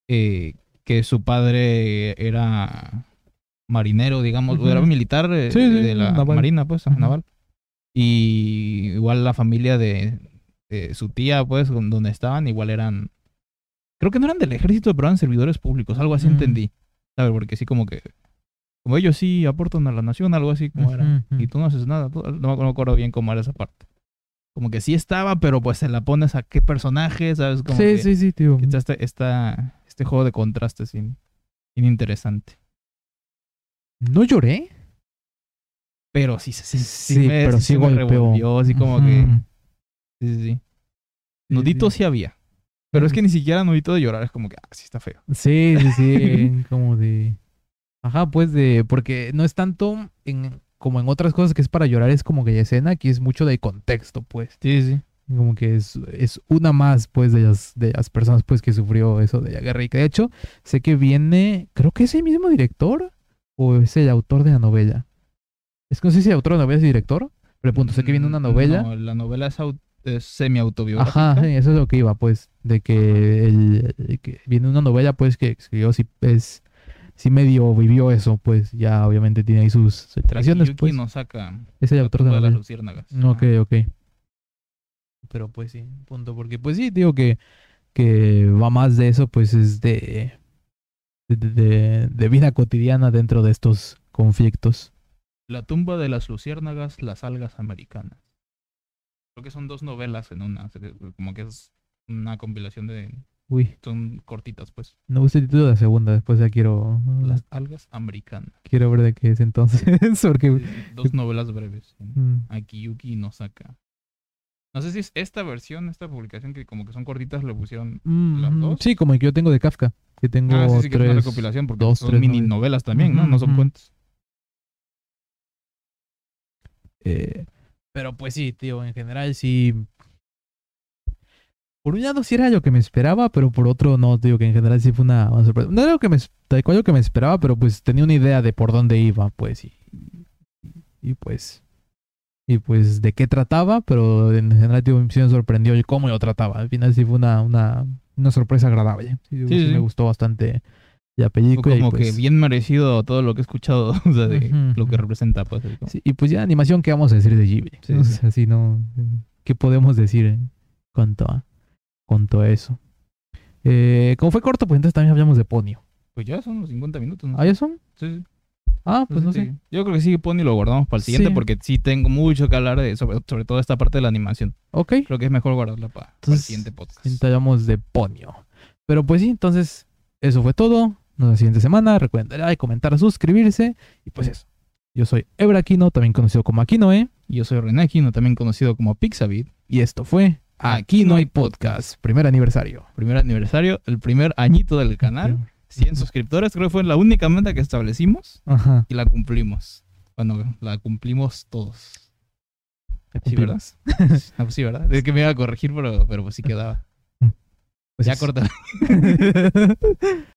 eh, que su padre era marinero, digamos, o era militar eh, Sí, sí, de la naval. marina, pues, naval. Y igual la familia de, de su tía, pues, donde estaban, igual eran, creo que no eran del ejército, pero eran servidores públicos, algo así entendí. ¿Sabes? Porque sí como que, como ellos sí aportan a la nación, algo así como era. Y tú no haces nada, tú- no, me- no me acuerdo bien cómo era esa parte. Como que sí estaba, pero pues se la pones a qué personaje, ¿sabes? Como Sí, que, sí, sí, tío. está este, juego de contrastes bien interesante. No lloré. Pero sí, sí, sí, Sí, me, pero sí me golpeó. revolvió, así como que... Sí, sí, sí. Nudito sí había. Pero es que ni siquiera nudito de llorar, es como que, ah, sí está feo. Sí, sí, sí, como de... Ajá, pues de... Porque no es tanto en, como en otras cosas que es para llorar, es como que la escena, aquí es mucho de contexto, pues. Sí, sí. Como que es, es una más, pues, de las, de las personas, pues, que sufrió eso de la guerra. Y que, de hecho, sé que viene... Creo que es el mismo director o es el autor de la novela. Es que no sé si el autor de la novela es el director, pero punto, sé que viene una novela... No, la novela es, au- es semi-autobiográfica. Ajá, sí, eso es lo que iba, pues, de que, el, el que viene una novela, pues, que escribió, sí, es, sí medio vivió eso, pues, ya obviamente tiene ahí sus alteraciones, Yuki pues, no saca es el autor de la de las novela. luciérnagas. Ok, ok. Pero pues sí, punto, porque pues sí, digo que, que va más de eso, pues, es de, de, de, de vida cotidiana dentro de estos conflictos. La tumba de las luciérnagas, las algas americanas. Creo que son dos novelas en una, como que es una compilación de... Uy, Son cortitas, pues. no gusta el título de la segunda, después ya quiero, Las algas americanas. quiero ver de qué es entonces, porque... Dos novelas breves. mm, Aquí Yuki no saca. No sé si es esta versión, esta publicación que como que son cortitas, le pusieron... ¿Las Mm, dos? Sí, como el que yo tengo de Kafka. Que tengo ah, sí, sí, que es una tres. recopilación porque dos, son tres mini novelas. novelas también, ¿no? No son cuentos. eh, pero pues sí, tío, en general sí. Por un lado sí era lo que me esperaba, pero por otro no, tío, que en general sí fue una, una sorpresa. No era lo que me, es- tal cual lo que me esperaba, pero pues tenía una idea de por dónde iba, pues, y, y pues, y pues de qué trataba, pero en general, tío, sí me sorprendió el cómo lo trataba. Al final sí fue una, una, una sorpresa agradable. Sí, sí, Sí, sí. me gustó bastante la película. y como pues- que bien merecido todo lo que he escuchado, o sea, de Ujú, lo que representa, pues. como- y pues ya animación, ¿qué vamos a decir de Ghibli? Así no... ¿Qué podemos decir en cuanto a, cuanto a eso? Eh, como fue corto, pues entonces también hablamos de Ponyo. Pues ya son los 50 minutos, ¿no? ¿Ah, ya son? Sí, sí. Ah, pues no sé. Yo creo que sí, Pony lo guardamos para el siguiente Sí. porque sí tengo mucho que hablar de sobre, sobre todo esta parte de la animación. Ok, Creo que es mejor guardarla para, para el siguiente podcast. entonces hablamos de Ponyo. Pero pues sí, entonces eso fue todo. Nos vemos la siguiente semana. Recuerden darle like, comentar, suscribirse. Y pues eso. Yo soy Ebra Aquino, también conocido como Aquinoe. Yo soy René Aquino, también conocido como Pixabit. Y esto fue Aquí no hay podcast. Primer aniversario. Primer aniversario, el primer añito del canal. 100 suscriptores, creo que fue la única meta que establecimos Ajá. y la cumplimos. Bueno, la cumplimos todos. Sí, ¿verdad? Ah, pues sí, ¿verdad? Es que me iba a corregir, pero, pero pues sí quedaba. Pues ya es- corta.